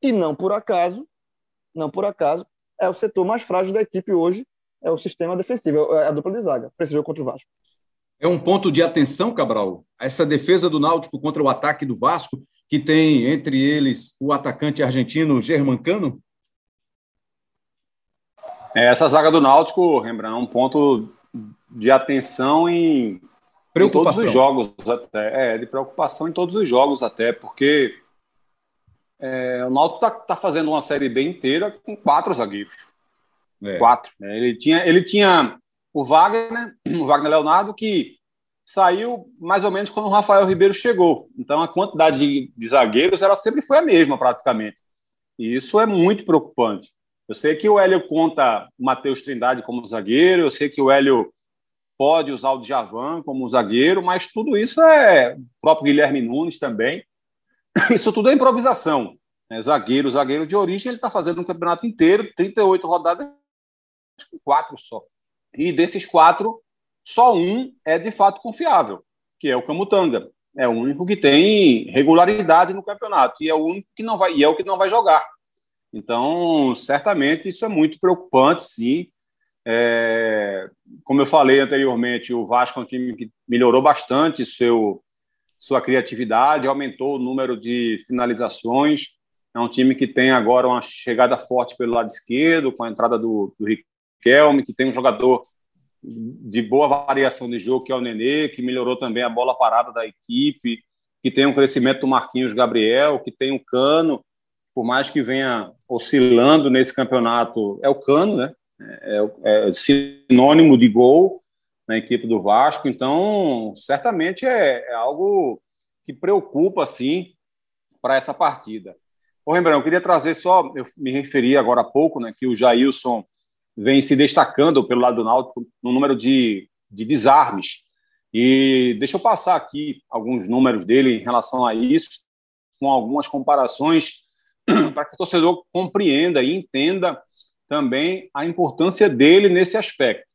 E não por acaso, não por acaso, é o setor mais frágil da equipe hoje, é o sistema defensivo, é a dupla de zaga, precisou contra o Vasco. É um ponto de atenção, Cabral, essa defesa do Náutico contra o ataque do Vasco, que tem entre eles o atacante argentino Germancano? É, essa zaga do Náutico, Rembrandt, é um ponto de atenção em, em todos os jogos até. É, de preocupação em todos os jogos até, porque é, o Náutico está tá fazendo uma série B inteira com quatro zagueiros. É. Quatro. Né? Ele, tinha, ele tinha o Wagner, o Wagner Leonardo, que saiu mais ou menos quando o Rafael Ribeiro chegou. Então a quantidade de, de zagueiros ela sempre foi a mesma, praticamente. E isso é muito preocupante. Eu sei que o Hélio conta o Matheus Trindade como zagueiro, eu sei que o Hélio pode usar o Djavan como zagueiro, mas tudo isso é o próprio Guilherme Nunes também. Isso tudo é improvisação. É, zagueiro, zagueiro de origem, ele está fazendo um campeonato inteiro, 38 rodadas, com quatro só. E desses quatro, só um é de fato confiável, que é o Camutanga. É o único que tem regularidade no campeonato e é o único que não vai e é o que não vai jogar. Então, certamente isso é muito preocupante, sim. É, como eu falei anteriormente, o Vasco é um time que melhorou bastante seu sua criatividade, aumentou o número de finalizações. É um time que tem agora uma chegada forte pelo lado esquerdo, com a entrada do, do Riquelme, que tem um jogador de boa variação de jogo, que é o Nenê, que melhorou também a bola parada da equipe, que tem um crescimento do Marquinhos Gabriel, que tem o Cano, por mais que venha oscilando nesse campeonato, é o Cano, né? É, é, é sinônimo de gol, na equipe do Vasco. Então, certamente é, é algo que preocupa, sim, para essa partida. Ô, Rembrandt, eu queria trazer só, eu me referi agora há pouco, né, que o Jailson vem se destacando pelo lado do Náutico no número de, de desarmes. E deixa eu passar aqui alguns números dele em relação a isso, com algumas comparações, para que o torcedor compreenda e entenda também a importância dele nesse aspecto.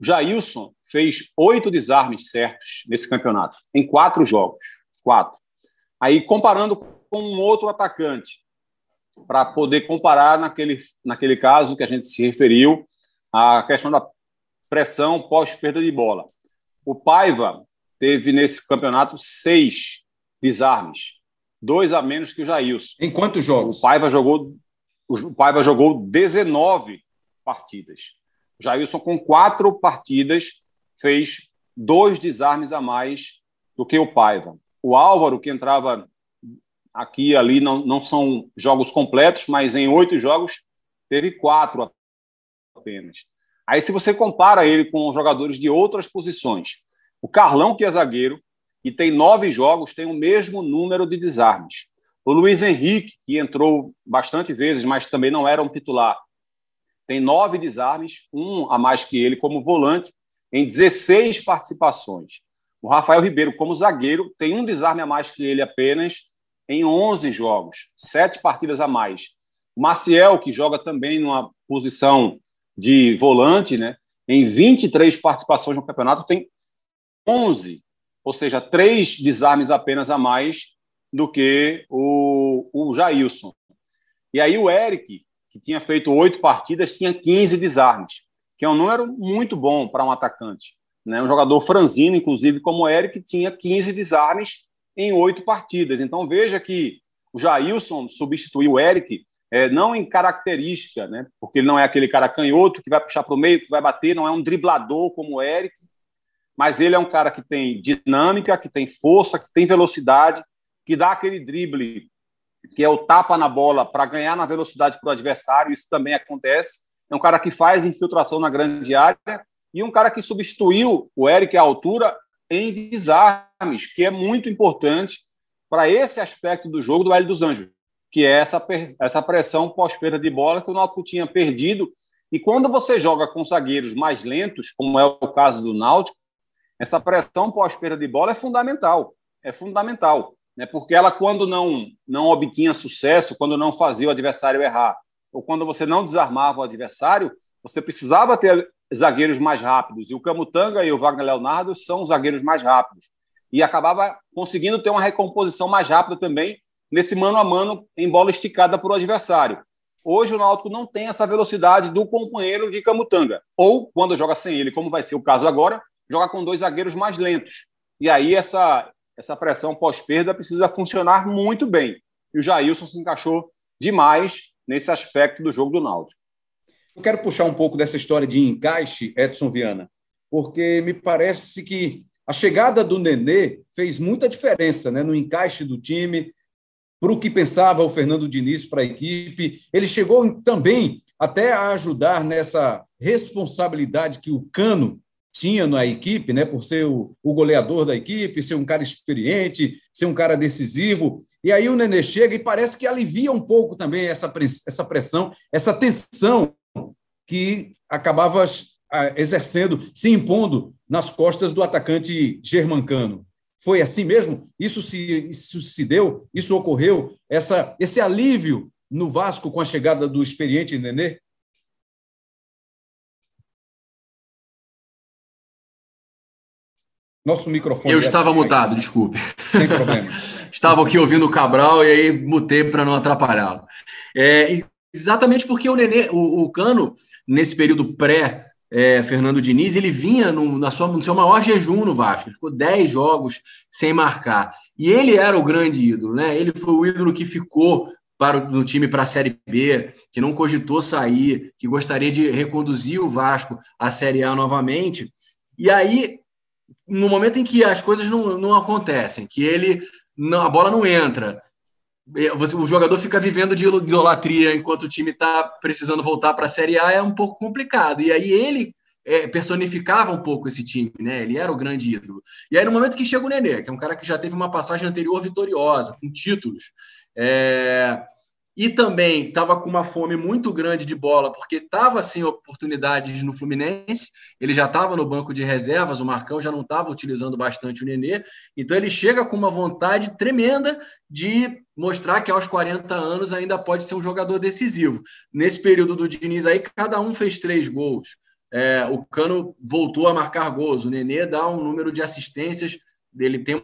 Jailson fez oito desarmes certos nesse campeonato, em quatro jogos. Quatro. Aí, comparando com um outro atacante, para poder comparar naquele, naquele caso que a gente se referiu, a questão da pressão pós-perda de bola. O Paiva teve nesse campeonato seis desarmes, dois a menos que o Jailson. Em quantos jogos? O Paiva jogou, o Paiva jogou 19 partidas. O Jailson, com quatro partidas, fez dois desarmes a mais do que o Paiva. O Álvaro, que entrava aqui e ali, não, não são jogos completos, mas em oito jogos teve quatro apenas. Aí, se você compara ele com jogadores de outras posições, o Carlão, que é zagueiro, e tem nove jogos, tem o mesmo número de desarmes. O Luiz Henrique, que entrou bastante vezes, mas também não era um titular, tem nove desarmes, um a mais que ele como volante, em 16 participações. O Rafael Ribeiro, como zagueiro, tem um desarme a mais que ele apenas em 11 jogos, sete partidas a mais. Maciel, que joga também numa posição de volante, né, em 23 participações no campeonato, tem 11, ou seja, três desarmes apenas a mais do que o, o Jailson. E aí o Eric, que tinha feito oito partidas, tinha 15 desarmes que é um número muito bom para um atacante. Né? Um jogador franzino, inclusive, como o Eric, tinha 15 desarmes em oito partidas. Então, veja que o Jailson substituiu o Eric é, não em característica, né? porque ele não é aquele cara canhoto que vai puxar para o meio, que vai bater, não é um driblador como o Eric, mas ele é um cara que tem dinâmica, que tem força, que tem velocidade, que dá aquele drible que é o tapa na bola para ganhar na velocidade para o adversário, isso também acontece é um cara que faz infiltração na grande área e um cara que substituiu o Eric à altura em desarmes, que é muito importante para esse aspecto do jogo do Hélio dos Anjos, que é essa, essa pressão pós-perda de bola que o Náutico tinha perdido. E quando você joga com zagueiros mais lentos, como é o caso do Náutico, essa pressão pós-perda de bola é fundamental. é fundamental, né? porque ela, quando não, não obtinha sucesso, quando não fazia o adversário errar, ou quando você não desarmava o adversário, você precisava ter zagueiros mais rápidos. E o Camutanga e o Wagner Leonardo são os zagueiros mais rápidos. E acabava conseguindo ter uma recomposição mais rápida também nesse mano a mano em bola esticada para o adversário. Hoje o Náutico não tem essa velocidade do companheiro de Camutanga. Ou, quando joga sem ele, como vai ser o caso agora, joga com dois zagueiros mais lentos. E aí essa, essa pressão pós-perda precisa funcionar muito bem. E o Jailson se encaixou demais nesse aspecto do jogo do Náutico. Eu quero puxar um pouco dessa história de encaixe, Edson Viana, porque me parece que a chegada do Nenê fez muita diferença né, no encaixe do time, para o que pensava o Fernando Diniz para a equipe. Ele chegou também até a ajudar nessa responsabilidade que o Cano tinha na equipe, né, por ser o, o, goleador da equipe, ser um cara experiente, ser um cara decisivo. E aí o Nenê chega e parece que alivia um pouco também essa, essa pressão, essa tensão que acabava ah, exercendo, se impondo nas costas do atacante germancano. Foi assim mesmo? Isso se, isso se deu? Isso ocorreu? Essa, esse alívio no Vasco com a chegada do experiente Nenê? Nosso microfone. Eu estava mutado, desculpe. Sem problema. estava aqui ouvindo o Cabral e aí mutei para não atrapalhá-lo. É, exatamente porque o Nenê, o, o Cano, nesse período pré é, Fernando Diniz, ele vinha no, na sua, no seu maior jejum no Vasco, ele ficou 10 jogos sem marcar. E ele era o grande ídolo, né? Ele foi o ídolo que ficou para o time para a Série B, que não cogitou sair, que gostaria de reconduzir o Vasco à Série A novamente. E aí no momento em que as coisas não, não acontecem, que ele não, a bola não entra, o jogador fica vivendo de idolatria enquanto o time está precisando voltar para a Série A, é um pouco complicado. E aí ele é, personificava um pouco esse time, né? Ele era o grande ídolo. E aí, no momento que chega o Nenê, que é um cara que já teve uma passagem anterior vitoriosa, com títulos, é, e também estava com uma fome muito grande de bola, porque estava sem oportunidades no Fluminense, ele já estava no banco de reservas, o Marcão já não estava utilizando bastante o Nenê, então ele chega com uma vontade tremenda de mostrar que aos 40 anos ainda pode ser um jogador decisivo. Nesse período do Diniz aí, cada um fez três gols. É, o Cano voltou a marcar gols, o Nenê dá um número de assistências, ele tem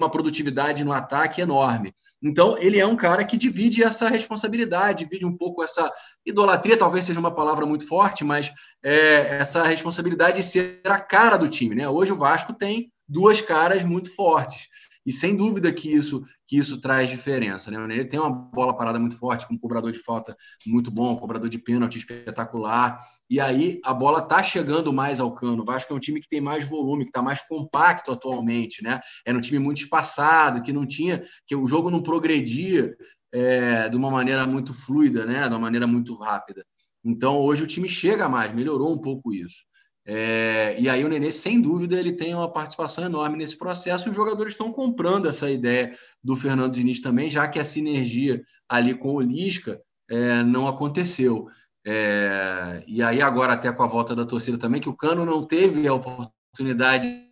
uma produtividade no ataque enorme. Então, ele é um cara que divide essa responsabilidade, divide um pouco essa idolatria, talvez seja uma palavra muito forte, mas é, essa responsabilidade de ser a cara do time. Né? Hoje o Vasco tem duas caras muito fortes. E sem dúvida que isso que isso traz diferença. Né? Tem uma bola parada muito forte, com um cobrador de falta muito bom, um cobrador de pênalti espetacular. E aí a bola está chegando mais ao cano. O Vasco é um time que tem mais volume, que está mais compacto atualmente. Né? Era um time muito espaçado, que não tinha, que o jogo não progredia é, de uma maneira muito fluida, né? de uma maneira muito rápida. Então hoje o time chega mais, melhorou um pouco isso. É, e aí o Nenê, sem dúvida, ele tem uma participação enorme nesse processo os jogadores estão comprando essa ideia do Fernando Diniz também, já que a sinergia ali com o Lisca é, não aconteceu. É, e aí agora até com a volta da torcida também, que o Cano não teve a oportunidade de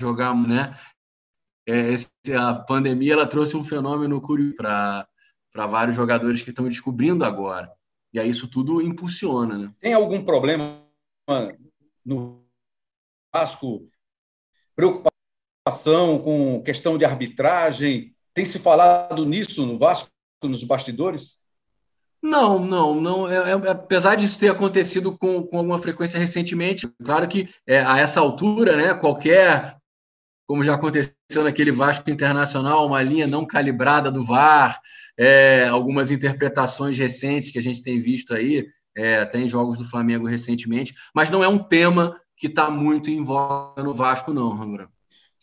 jogar, né? É, esse, a pandemia ela trouxe um fenômeno curioso para vários jogadores que estão descobrindo agora. E aí isso tudo impulsiona, né? Tem algum problema no Vasco, preocupação com questão de arbitragem? Tem se falado nisso no Vasco, nos bastidores? Não, não, não. É, é, apesar disso ter acontecido com, com alguma frequência recentemente, claro que é, a essa altura, né, qualquer, como já aconteceu naquele Vasco Internacional, uma linha não calibrada do VAR, é, algumas interpretações recentes que a gente tem visto aí, é, até em jogos do Flamengo recentemente, mas não é um tema que está muito em voga no Vasco, não, Rambra.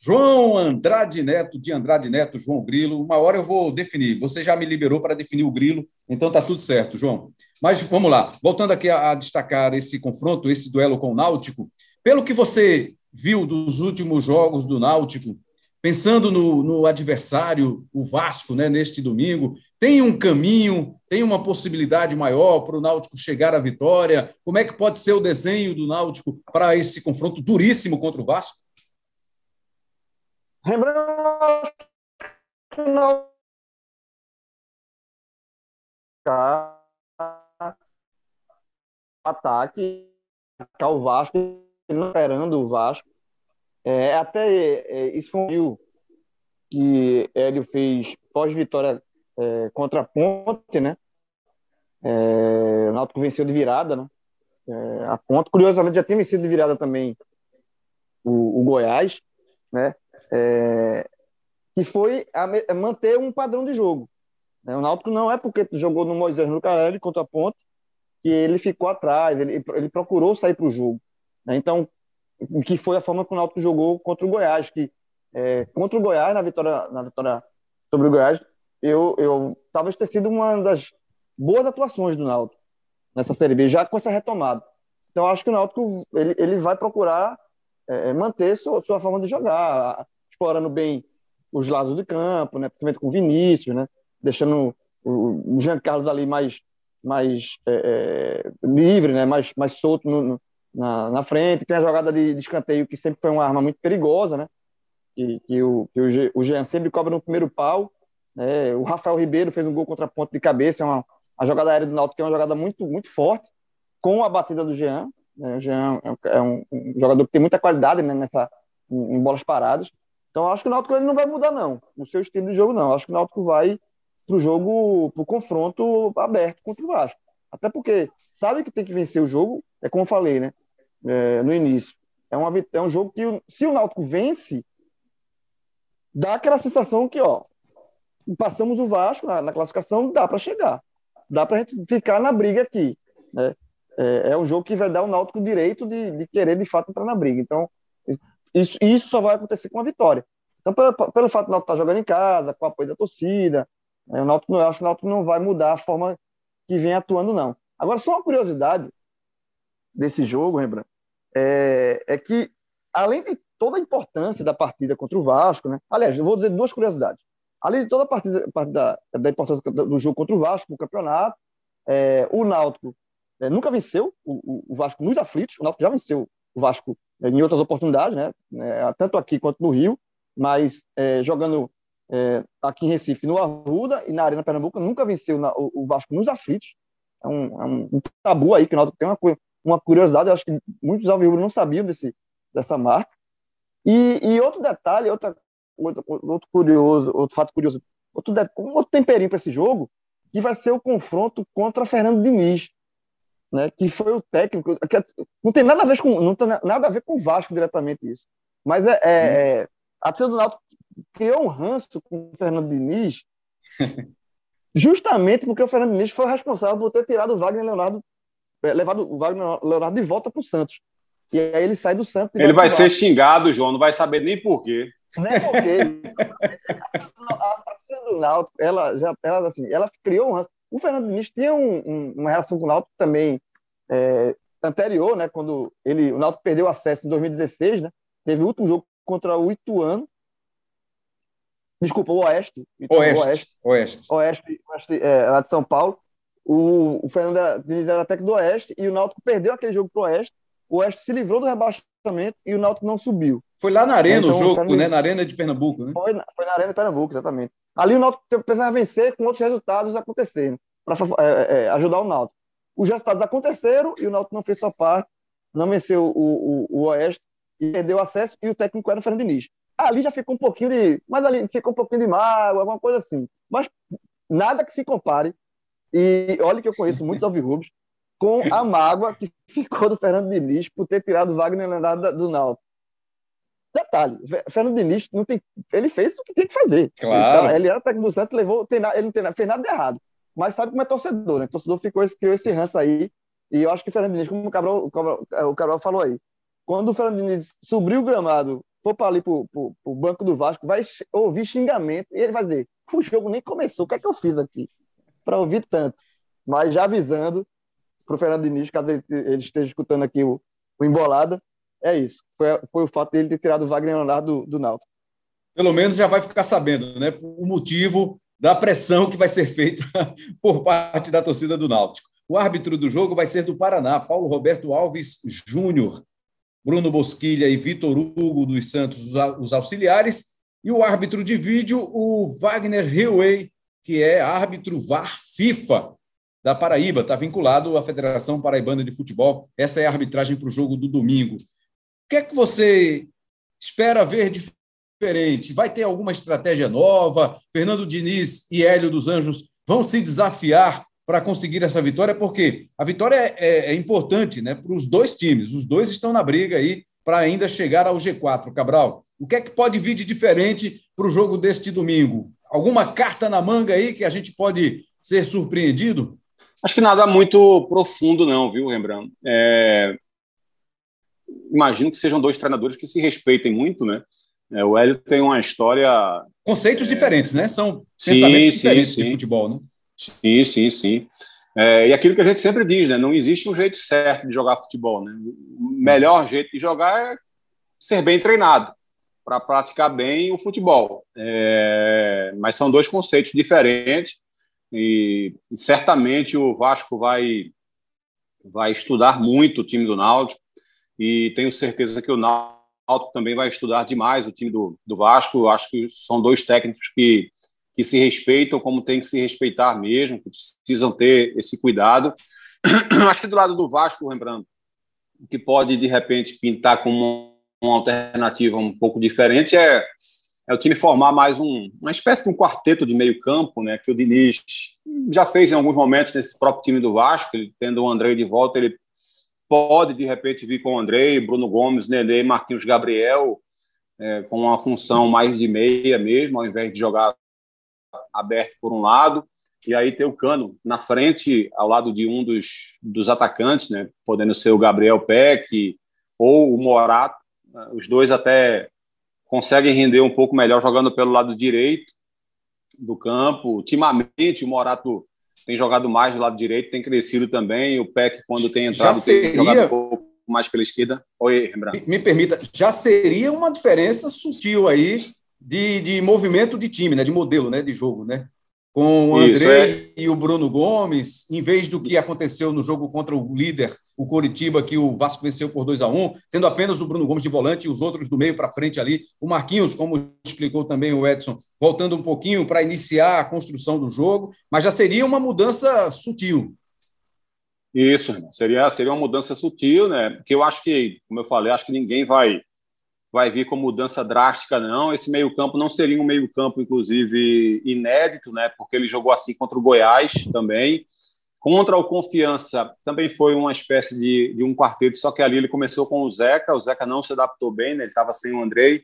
João Andrade Neto, de Andrade Neto, João Grilo. Uma hora eu vou definir. Você já me liberou para definir o Grilo, então tá tudo certo, João. Mas vamos lá. Voltando aqui a, a destacar esse confronto, esse duelo com o Náutico. Pelo que você viu dos últimos jogos do Náutico, pensando no, no adversário, o Vasco, né, neste domingo, tem um caminho, tem uma possibilidade maior para o Náutico chegar à vitória? Como é que pode ser o desenho do Náutico para esse confronto duríssimo contra o Vasco? Lembrando ataque, o Vasco, não esperando o Vasco. É, até é, foi que Hélio fez pós-vitória é, contra a Ponte, né? É, o Náutico venceu de virada, né? É, a Ponte, curiosamente, já tinha vencido de virada também o, o Goiás, né? É, que foi a, a manter um padrão de jogo. Né? O Náutico não é porque jogou no Moisés no Carelli contra a Ponte que ele ficou atrás, ele, ele procurou sair para o jogo. Né? Então, que foi a forma que o Náutico jogou contra o Goiás, que é, contra o Goiás, na vitória, na vitória sobre o Goiás, eu, eu talvez tenha sido uma das boas atuações do Náutico nessa Série B, já com essa retomada. Então, acho que o Náutico ele, ele vai procurar é, é manter sua, sua forma de jogar, explorando bem os lados do campo, né, principalmente com o Vinícius, né, deixando o, Jean Carlos ali mais, mais é, é, livre, né, mais, mais solto no, no, na, na frente. Tem a jogada de, de, escanteio, que sempre foi uma arma muito perigosa, né, que, que, o, que o, Jean sempre cobra no primeiro pau. Né, o Rafael Ribeiro fez um gol contra ponto de cabeça, é uma, a jogada aérea do Náutico que é uma jogada muito, muito forte, com a batida do Jean. Né, o Jean é, é um, um, jogador que tem muita qualidade né, nessa, em, em bolas paradas. Então, acho que o Náutico ele não vai mudar, não, o seu estilo de jogo, não. Acho que o Náutico vai para o jogo, para o confronto aberto contra o Vasco. Até porque sabe que tem que vencer o jogo, é como eu falei, né? É, no início. É, uma, é um jogo que, se o Náutico vence, dá aquela sensação que, ó, passamos o Vasco na, na classificação, dá para chegar. Dá para ficar na briga aqui. Né? É, é um jogo que vai dar o Náutico o direito de, de querer, de fato, entrar na briga. Então, isso, isso só vai acontecer com a vitória. Então, pelo, pelo fato do Náutico estar jogando em casa, com o apoio da torcida, né, o Náutico, eu acho que o Náutico não vai mudar a forma que vem atuando, não. Agora, só uma curiosidade desse jogo, Rembrandt, é, é que, além de toda a importância da partida contra o Vasco, né? Aliás, eu vou dizer duas curiosidades. Além de toda a partida, da, da importância do jogo contra o Vasco no campeonato, é, o Náutico é, nunca venceu o, o, Vasco nos aflitos. O Náutico já venceu o Vasco em outras oportunidades, né? É, tanto aqui quanto no Rio, mas é, jogando é, aqui em Recife, no Arruda e na Arena Pernambuco, nunca venceu na, o, o, Vasco nos aflitos. É um, é um, tabu aí que o tem uma, uma curiosidade, eu acho que muitos alvirrubros não sabiam desse, dessa marca. E, e outro detalhe, outra, outro, outro curioso, outro fato curioso, outro, outro temperinho para esse jogo, que vai ser o confronto contra Fernando Diniz, né, que foi o técnico, é, não tem nada a ver com não tem nada a ver com o Vasco diretamente isso, mas é, é, é a torcida do Náutico criou um ranço com o Fernando Diniz, justamente porque o Fernando Diniz foi responsável por ter tirado o Wagner Leonardo, é, levado o Wagner Leonardo de volta para o Santos. E aí ele sai do Santos. Ele vai ser xingado, João, não vai saber nem por quê. Nem por quê. a torcida do Náutico, ela já, ela assim, ela criou um ranço. O Fernando Diniz tinha um, um, uma relação com o Náutico também é, anterior, né? Quando ele, o Náutico perdeu acesso em 2016, né? Teve o último jogo contra o Ituano. Desculpa, o Oeste. Oeste. Oeste. Oeste. Oeste, Oeste é, lá de São Paulo. O, o Fernando era, Diniz era técnico do Oeste e o Náutico perdeu aquele jogo para o Oeste. O Oeste se livrou do rebaixamento e o Náutico não subiu. Foi lá na Arena então, o jogo, Fernando... né? Na Arena de Pernambuco, né? Foi, foi na Arena de Pernambuco, exatamente. Ali o Náutico precisava vencer com outros resultados acontecendo, para é, é, ajudar o Náutico. Os resultados aconteceram e o Náutico não fez sua parte, não venceu o, o, o Oeste e perdeu acesso e o técnico era o Fernando Diniz. Ali já ficou um pouquinho de. Mas ali ficou um pouquinho de mágoa, alguma coisa assim. Mas nada que se compare. E olha que eu conheço muitos alvirrubos com a mágoa que ficou do Fernando Diniz por ter tirado Wagner Leonardo do Náutico. Detalhe, Fernando Diniz não tem, ele fez o que tem que fazer. Claro. Ele, ele era técnico do Santos, levou, tem, ele não tem, fez nada de errado. Mas sabe como é torcedor, né? O torcedor ficou, criou esse ranço aí. E eu acho que o Fernando Diniz, como o Cabral, o Cabral, o Cabral falou aí, quando o Fernando Diniz subir o gramado, for para ali pro, pro, pro, banco do Vasco, vai ouvir xingamento e ele vai dizer: o jogo nem começou, o que é que eu fiz aqui? Para ouvir tanto. Mas já avisando para o Fernando Diniz, caso ele, ele esteja escutando aqui o, o Embolada, é isso. Foi, foi o fato dele ter tirado o Wagner Leonardo do, do Náutico. Pelo menos já vai ficar sabendo, né? O motivo da pressão que vai ser feita por parte da torcida do Náutico. O árbitro do jogo vai ser do Paraná, Paulo Roberto Alves Júnior. Bruno Bosquilha e Vitor Hugo dos Santos, os auxiliares, E o árbitro de vídeo, o Wagner Hillway, que é árbitro VAR FIFA da Paraíba, está vinculado à Federação Paraibana de Futebol. Essa é a arbitragem para o jogo do domingo. Que é que você espera ver diferente? Vai ter alguma estratégia nova? Fernando Diniz e Hélio dos Anjos vão se desafiar para conseguir essa vitória? Porque a vitória é, é, é importante né, para os dois times. Os dois estão na briga aí para ainda chegar ao G4. Cabral, o que é que pode vir de diferente para o jogo deste domingo? Alguma carta na manga aí que a gente pode ser surpreendido? Acho que nada muito profundo, não, viu, Rembrandt? É... Imagino que sejam dois treinadores que se respeitem muito, né? É, o Hélio tem uma história. Conceitos é... diferentes, né? São sim, pensamentos sim, diferentes sim. de futebol, né? Sim, sim, sim. É, e aquilo que a gente sempre diz, né? Não existe um jeito certo de jogar futebol, né? O melhor jeito de jogar é ser bem treinado para praticar bem o futebol. É, mas são dois conceitos diferentes e, e, certamente o Vasco vai vai estudar muito o time do Náutico e tenho certeza que o Náutico também vai estudar demais o time do, do Vasco. Acho que são dois técnicos que que se respeitam como tem que se respeitar mesmo, que precisam ter esse cuidado. Acho que do lado do Vasco, lembrando, que pode de repente pintar como uma alternativa um pouco diferente é, é o time formar mais um, uma espécie de um quarteto de meio campo, né, que o Diniz já fez em alguns momentos nesse próprio time do Vasco, ele tendo o André de volta, ele pode de repente vir com o André, Bruno Gomes, Nenê, Marquinhos Gabriel, é, com uma função mais de meia mesmo, ao invés de jogar aberto por um lado, e aí ter o Cano na frente, ao lado de um dos, dos atacantes, né, podendo ser o Gabriel Peck ou o Morato. Os dois até conseguem render um pouco melhor jogando pelo lado direito do campo. Ultimamente, o Morato tem jogado mais do lado direito, tem crescido também. O Peck, quando tem entrado, seria... tem jogado um pouco mais pela esquerda. Oi, Rembrandt. Me, me permita, já seria uma diferença sutil aí de, de movimento de time, né, de modelo né, de jogo, né? Com o André é. e o Bruno Gomes, em vez do que aconteceu no jogo contra o líder, o Coritiba, que o Vasco venceu por 2 a 1 tendo apenas o Bruno Gomes de volante e os outros do meio para frente ali. O Marquinhos, como explicou também o Edson, voltando um pouquinho para iniciar a construção do jogo, mas já seria uma mudança sutil. Isso, seria, seria uma mudança sutil, né? Porque eu acho que, como eu falei, acho que ninguém vai vai vir com mudança drástica, não. Esse meio-campo não seria um meio-campo, inclusive, inédito, né? Porque ele jogou assim contra o Goiás também. Contra o Confiança também foi uma espécie de, de um quarteto, só que ali ele começou com o Zeca. O Zeca não se adaptou bem, né? ele estava sem o Andrei.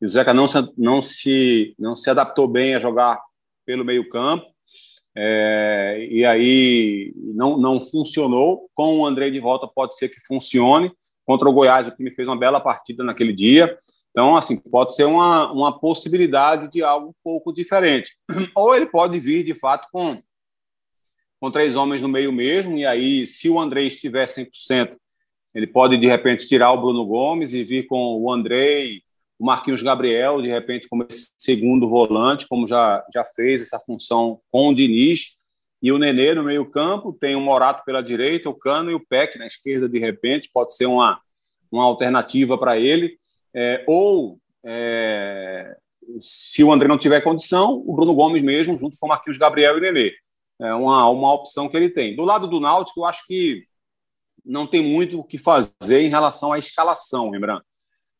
E o Zeca não se, não se, não se adaptou bem a jogar pelo meio-campo. É, e aí não, não funcionou. Com o Andrei de volta, pode ser que funcione contra o Goiás, o time fez uma bela partida naquele dia. Então, assim, pode ser uma, uma possibilidade de algo um pouco diferente. Ou ele pode vir, de fato, com, com três homens no meio mesmo, e aí, se o André estiver 100%, ele pode, de repente, tirar o Bruno Gomes e vir com o André, o Marquinhos Gabriel, de repente, como esse segundo volante, como já, já fez essa função com o Diniz, e o Nenê no meio-campo, tem o Morato pela direita, o Cano e o Peck na esquerda, de repente, pode ser uma, uma alternativa para ele. É, ou, é, se o André não tiver condição, o Bruno Gomes mesmo, junto com o Marquinhos Gabriel e o Nenê. É uma, uma opção que ele tem. Do lado do Náutico, eu acho que não tem muito o que fazer em relação à escalação, lembrando.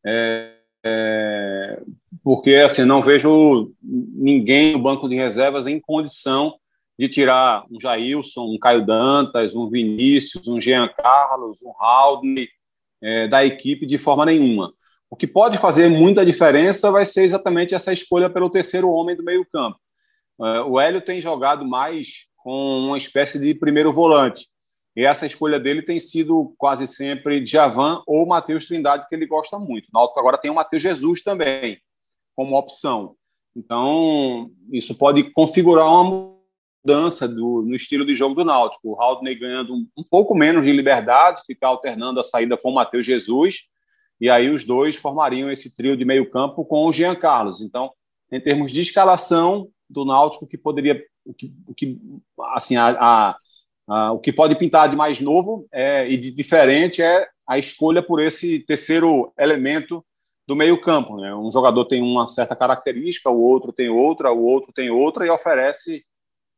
É, é, porque assim não vejo ninguém no banco de reservas em condição de tirar um Jailson, um Caio Dantas, um Vinícius, um Jean Carlos, um Haldney é, da equipe de forma nenhuma. O que pode fazer muita diferença vai ser exatamente essa escolha pelo terceiro homem do meio-campo. É, o Hélio tem jogado mais com uma espécie de primeiro volante. E essa escolha dele tem sido quase sempre Javan ou Matheus Trindade, que ele gosta muito. agora tem o Matheus Jesus também, como opção. Então, isso pode configurar uma mudança do, no estilo de jogo do Náutico. O Haldney ganhando um, um, pouco menos de liberdade, ficar alternando a saída com o Matheus Jesus, e aí os dois formariam esse trio de meio campo com o Jean Carlos. Então, em termos de escalação do Náutico, que poderia, o que, o que assim, a, a, o que pode pintar de mais novo é, e de diferente é a escolha por esse terceiro elemento do meio-campo. Né? Um jogador tem uma certa característica, o outro tem outra, o outro tem outra e oferece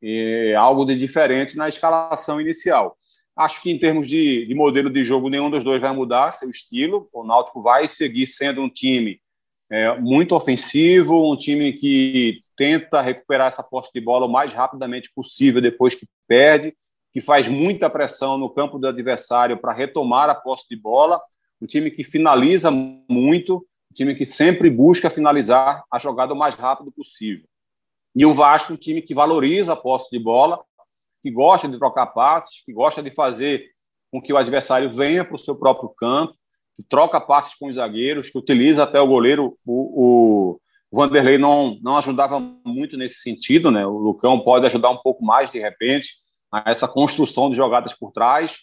é, algo de diferente na escalação inicial. Acho que em termos de, de, modelo de jogo, nenhum dos dois vai mudar seu estilo. O Náutico vai seguir sendo um time é, muito ofensivo, um time que tenta recuperar essa posse de bola o mais rapidamente possível depois que perde, que faz muita pressão no campo do adversário para retomar a posse de bola, um time que finaliza muito, um time que sempre busca finalizar a jogada o mais rápido possível. E o Vasco, um time que valoriza a posse de bola, que gosta de trocar passes, que gosta de fazer com que o adversário venha para o seu próprio campo, que troca passes com os zagueiros, que utiliza até o goleiro. O, o Vanderlei não, não ajudava muito nesse sentido, né? O Lucão pode ajudar um pouco mais, de repente, a essa construção de jogadas por trás.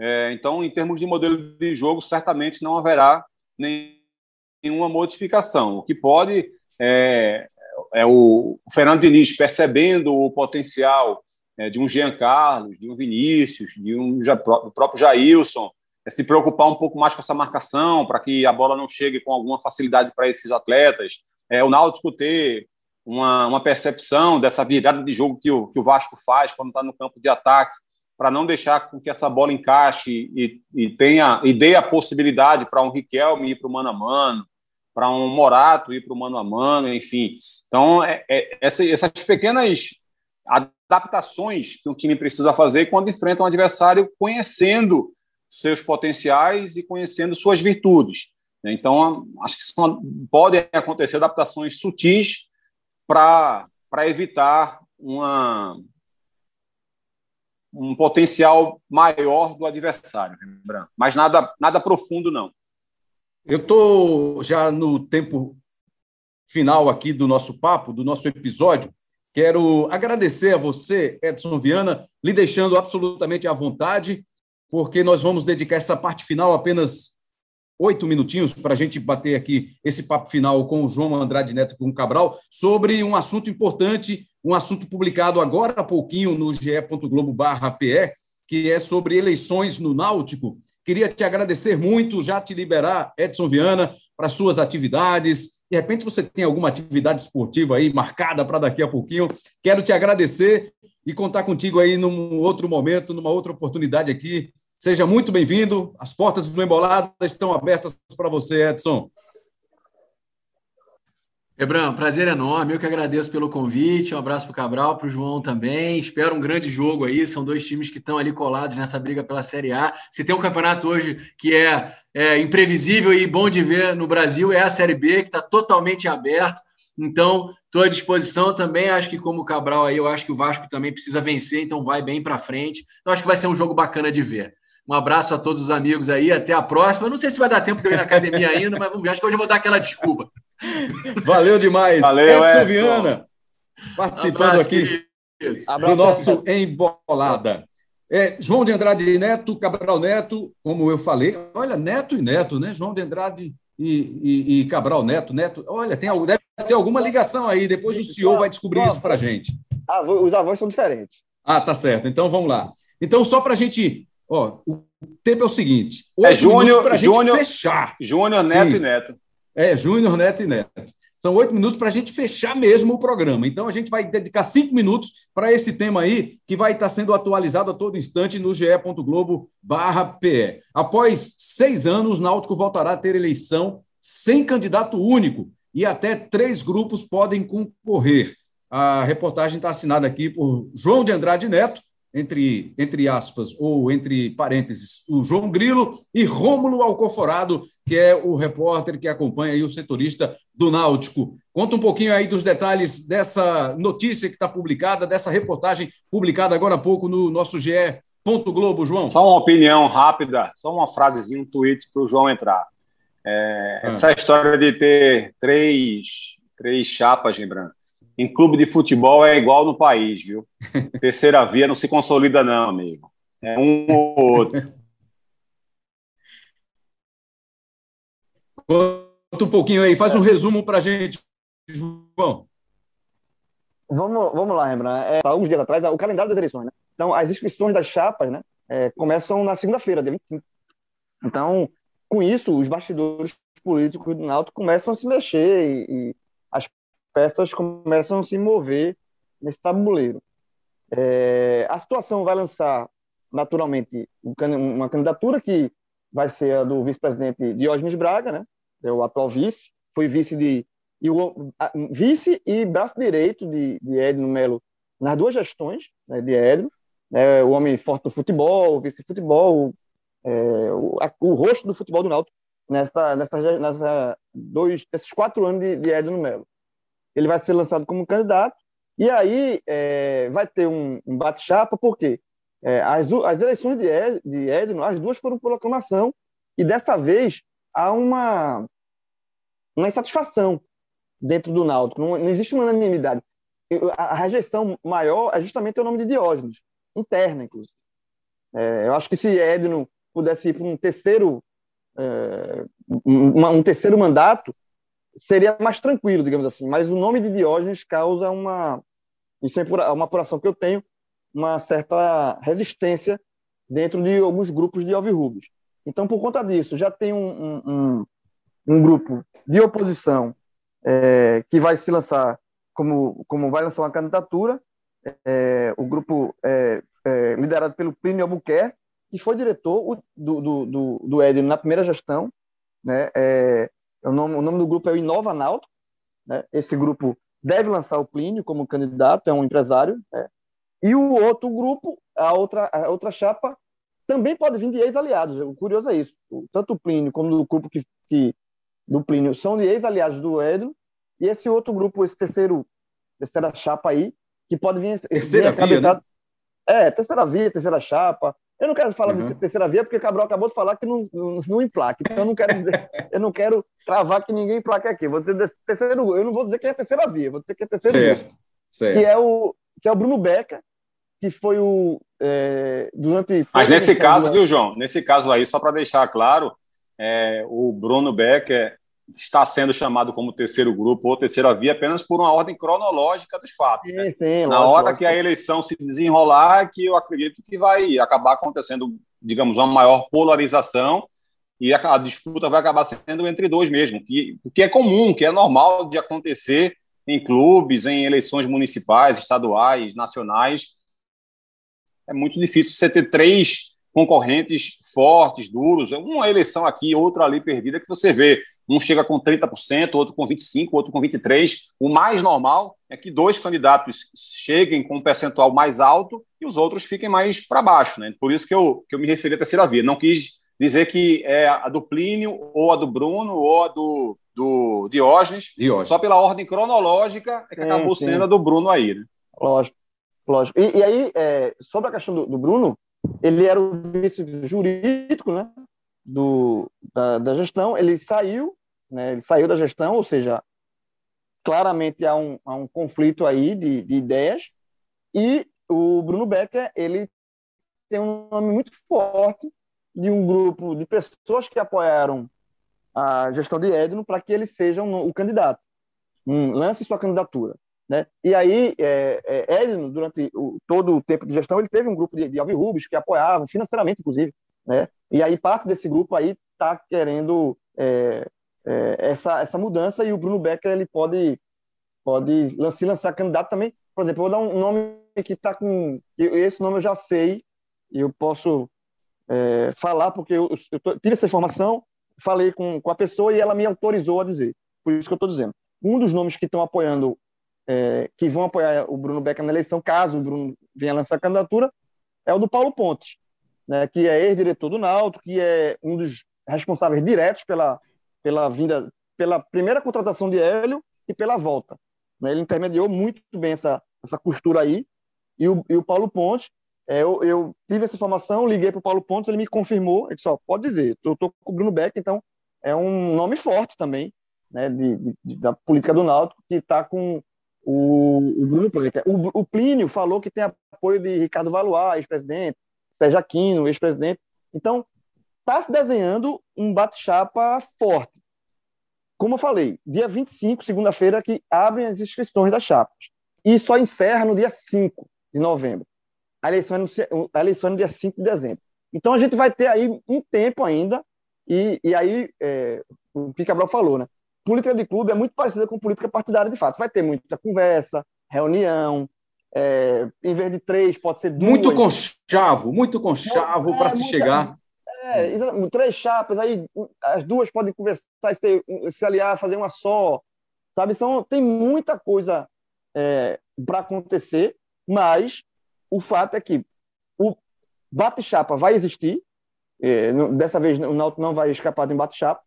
É, então, em termos de modelo de jogo, certamente não haverá nenhuma modificação. O que pode é, é o Fernando Diniz percebendo o potencial é, de um Jean Carlos, de um Vinícius, de um do próprio Jailson, é se preocupar um pouco mais com essa marcação, para que a bola não chegue com alguma facilidade para esses atletas. É, o Náutico ter uma, uma percepção dessa virada de jogo que o, que o Vasco faz quando está no campo de ataque, para não deixar com que essa bola encaixe e, e tenha e dê a possibilidade para um Riquelme ir para o mano a mano, para um Morato ir para o mano a mano, enfim. Então, é, é, essa, essas pequenas adaptações que um time precisa fazer quando enfrenta um adversário conhecendo seus potenciais e conhecendo suas virtudes. Então, acho que são, podem acontecer adaptações sutis para evitar uma, um potencial maior do adversário, mas nada, nada profundo, não. Eu estou já no tempo final aqui do nosso papo, do nosso episódio. Quero agradecer a você, Edson Viana, lhe deixando absolutamente à vontade, porque nós vamos dedicar essa parte final apenas oito minutinhos para a gente bater aqui esse papo final com o João Andrade Neto com o Cabral sobre um assunto importante, um assunto publicado agora há pouquinho no ge.globo.pe, que é sobre eleições no Náutico. Queria te agradecer muito, já te liberar, Edson Viana, para suas atividades. De repente você tem alguma atividade esportiva aí marcada para daqui a pouquinho. Quero te agradecer e contar contigo aí num outro momento, numa outra oportunidade aqui. Seja muito bem-vindo. As portas do Embolada estão abertas para você, Edson. Ebram, prazer enorme. Eu que agradeço pelo convite. Um abraço para o Cabral, para o João também. Espero um grande jogo aí. São dois times que estão ali colados nessa briga pela Série A. Se tem um campeonato hoje que é, é imprevisível e bom de ver no Brasil, é a Série B, que está totalmente aberto. Então, estou à disposição também. Acho que, como o Cabral aí, eu acho que o Vasco também precisa vencer, então vai bem para frente. Então, acho que vai ser um jogo bacana de ver. Um abraço a todos os amigos aí, até a próxima. não sei se vai dar tempo de eu ir na academia ainda, mas vamos ver. Acho que hoje eu vou dar aquela desculpa. Valeu demais. Valeu, Edson, Edson. Viana, participando abraço, aqui do nosso Embolada. É, João de Andrade Neto, Cabral Neto, como eu falei, olha, Neto e Neto, né? João de Andrade e, e, e Cabral Neto, Neto, olha, tem, deve ter alguma ligação aí, depois o senhor vai descobrir isso para gente. Os avós são diferentes. Ah, tá certo, então vamos lá. Então, só para a gente Ó, o tempo é o seguinte: é Júnior para Júnior fechar. Júnior, Neto Sim. e Neto. É, Júnior, Neto e Neto. São oito minutos para a gente fechar mesmo o programa. Então, a gente vai dedicar cinco minutos para esse tema aí, que vai estar sendo atualizado a todo instante no ge.globo/pe. Após seis anos, Náutico voltará a ter eleição sem candidato único e até três grupos podem concorrer. A reportagem está assinada aqui por João de Andrade Neto, entre, entre aspas, ou entre parênteses, o João Grilo e Rômulo Alcoforado, que é o repórter que acompanha aí o setorista do Náutico. Conta um pouquinho aí dos detalhes dessa notícia que está publicada, dessa reportagem publicada agora há pouco no nosso GE. Globo, João. Só uma opinião rápida, só uma frasezinha, um tweet para o João entrar. É, ah. Essa história de ter três, três chapas, lembrando, em clube de futebol é igual no país, viu? Terceira via não se consolida, não, amigo. É um ou outro. Conta um pouquinho aí, faz um resumo para a gente, João. Vamos, vamos lá, Rembrandt. É, alguns dias atrás, o calendário das eleições, né? Então, as inscrições das chapas, né? É, começam na segunda-feira, dia 25. Então, com isso, os bastidores políticos do Náutico começam a se mexer e, e as peças começam a se mover nesse tabuleiro. É, a situação vai lançar, naturalmente, uma candidatura que vai ser a do vice-presidente Diógenes Braga, né? É o atual vice, foi vice de e o vice e braço direito de, de Edno Melo nas duas gestões né, de Edno, né, o homem forte do futebol, vice-futebol, é, o, o, rosto do futebol do Náutico nessa, nessa, nessa dois, esses quatro anos de, de Edno Melo. Ele vai ser lançado como candidato e aí é, vai ter um, um bate-chapa, por quê? É, as, as eleições de, Ed, de Edno, as duas foram por aclamação e dessa vez há uma, uma insatisfação dentro do Náutico. Não, não existe uma unanimidade. A, a, rejeição maior é justamente o nome de Diógenes, interna, inclusive. É, eu acho que se Edno pudesse ir para um terceiro, é, uma, um terceiro mandato, seria mais tranquilo, digamos assim. Mas o nome de Diógenes causa uma, isso é uma apuração que eu tenho, uma certa resistência dentro de alguns grupos de alvirrubos. Então, por conta disso, já tem um, um, um grupo de oposição é, que vai se lançar como, como vai lançar uma candidatura, é, o grupo é, é liderado pelo Plínio Albuquerque, que foi diretor do, do, do, do Edno na primeira gestão. Né, é, o, nome, o nome do grupo é o Inova Náutico. Né, esse grupo deve lançar o Plínio como candidato, é um empresário. Né, e o outro grupo, a outra, a outra chapa, também pode vir de ex-aliados. O curioso é isso. Tanto o Plínio como o grupo que, que do Plínio são de ex-aliados do Edno, e esse outro grupo, esse terceiro, terceira chapa aí, que pode vir. Terceira vir via, né? É, terceira via, terceira chapa. Eu não quero falar uhum. de terceira via, porque Cabral acabou de falar que não, não, não emplaca. Então eu não quero dizer, eu não quero travar que ninguém emplaque aqui. Vou dizer terceiro, eu não vou dizer que é terceira via, vou dizer que é terceiro certo, via. Certo. Que é o que é o Bruno Beca, que foi o é, durante. Mas nesse caso, viu, João? Nesse caso aí, só para deixar claro, é, o Bruno Becker está sendo chamado como terceiro grupo ou terceira via apenas por uma ordem cronológica dos fatos. Né? Sim, sim, Na lógico, hora lógico. que a eleição se desenrolar, que eu acredito que vai acabar acontecendo, digamos, uma maior polarização e a, a disputa vai acabar sendo entre dois mesmo, que, que é comum, que é normal de acontecer em clubes, em eleições municipais, estaduais, nacionais. É muito difícil você ter três concorrentes fortes, duros, uma eleição aqui, outra ali perdida, que você vê um chega com 30%, outro com 25%, outro com 23%. O mais normal é que dois candidatos cheguem com um percentual mais alto e os outros fiquem mais para baixo. Né? Por isso que eu, que eu me referi à terceira via. Não quis dizer que é a do Plínio, ou a do Bruno, ou a do, do Diógenes, Diógenes. só pela ordem cronológica é que acabou sim. sendo a do Bruno aí. Né? Lógico. Lógico. E, e aí, é, sobre a questão do, do Bruno, ele era o vice jurídico, né? Do, da, da gestão, ele saiu, né, ele saiu da gestão, ou seja, claramente há um, há um conflito aí de, de ideias, e o Bruno Becker, ele tem um nome muito forte de um grupo de pessoas que apoiaram a gestão de Edno para que ele seja um, o candidato, um, lance sua candidatura. Né? E aí, é, é, Edno, durante o, todo o tempo de gestão, ele teve um grupo de, de alvirrubos que apoiavam, financeiramente, inclusive, né? E aí parte desse grupo aí está querendo é, é, essa, essa mudança e o Bruno Becker ele pode, pode se lançar candidato também. Por exemplo, eu vou dar um nome que está com. Esse nome eu já sei e eu posso é, falar porque eu, eu tô, tive essa informação, falei com, com a pessoa e ela me autorizou a dizer. Por isso que eu estou dizendo. Um dos nomes que estão apoiando, é, que vão apoiar o Bruno Becker na eleição, caso o Bruno venha lançar candidatura, é o do Paulo Pontes né, que é ex-diretor do Náutico, que é um dos responsáveis diretos pela, pela vinda, pela primeira contratação de Hélio e pela volta. Né, ele intermediou muito bem essa, essa costura aí. E o, e o Paulo Pontes, é, eu, eu, tive essa informação, liguei para o Paulo Pontes, ele me confirmou, ele disse, ó, pode dizer, eu estou com o Bruno Beck, então é um nome forte também, né, de, de, da política do Náutico, que está com o, o Bruno. O, o Plínio falou que tem apoio de Ricardo Valois, ex-presidente, Sérgio Aquino, ex-presidente. Então, está se desenhando um bate-chapa forte. Como eu falei, dia 25, segunda-feira, que abrem as inscrições das chapas. E só encerra no dia 5 de novembro. A eleição é no, a eleição é no dia 5 de dezembro. Então, a gente vai ter aí um tempo ainda E, e aí, é, o que Cabral falou, né? Política de clube é muito parecida com política partidária de fato. Vai ter muita conversa, reunião, é, em vez de três, pode ser duas. Muito conchavo, muito conchavo é, para se muita, chegar. É, três chapas, aí as duas podem conversar, se, se aliar, fazer uma só. Sabe? São, tem muita coisa é, para acontecer, mas o fato é que o bate-chapa vai existir, é, dessa vez o Náutico não vai escapar de um bate-chapa,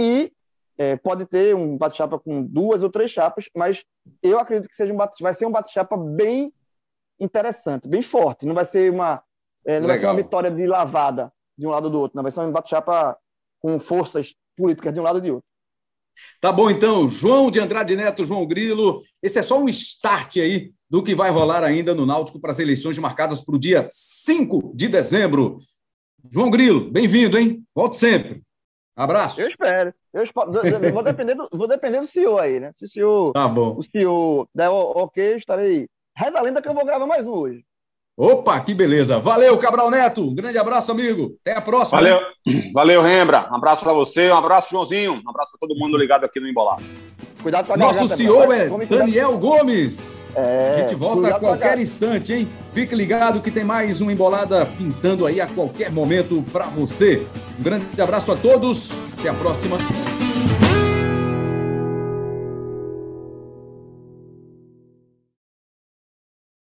e é, pode ter um bate-chapa com duas ou três chapas, mas eu acredito que seja um bate, vai ser um bate-chapa bem interessante, bem forte. Não vai ser uma, é, não vai ser uma vitória de lavada de um lado ou do outro, não vai ser um bate-chapa com forças políticas de um lado e de outro. Tá bom, então, João de Andrade Neto, João Grilo, esse é só um start aí do que vai rolar ainda no Náutico para as eleições marcadas para o dia 5 de dezembro. João Grilo, bem-vindo, hein? Volte sempre. Abraço. Eu espero. Eu espero. vou, depender do, vou depender do CEO aí, né? Se o CEO, tá bom. o CEO der ok, estarei. Reza a lenda que eu vou gravar mais um hoje. Opa, que beleza. Valeu, Cabral Neto. Um grande abraço, amigo. Até a próxima. Valeu, Valeu Rembra. Um abraço para você, um abraço, Joãozinho. Um abraço para todo mundo ligado aqui no Embolado. Cuidado com a Nosso CEO é Daniel Gomes. É, a gente volta a qualquer instante, hein? Fique ligado que tem mais uma embolada pintando aí a qualquer momento para você. Um grande abraço a todos. Até a próxima.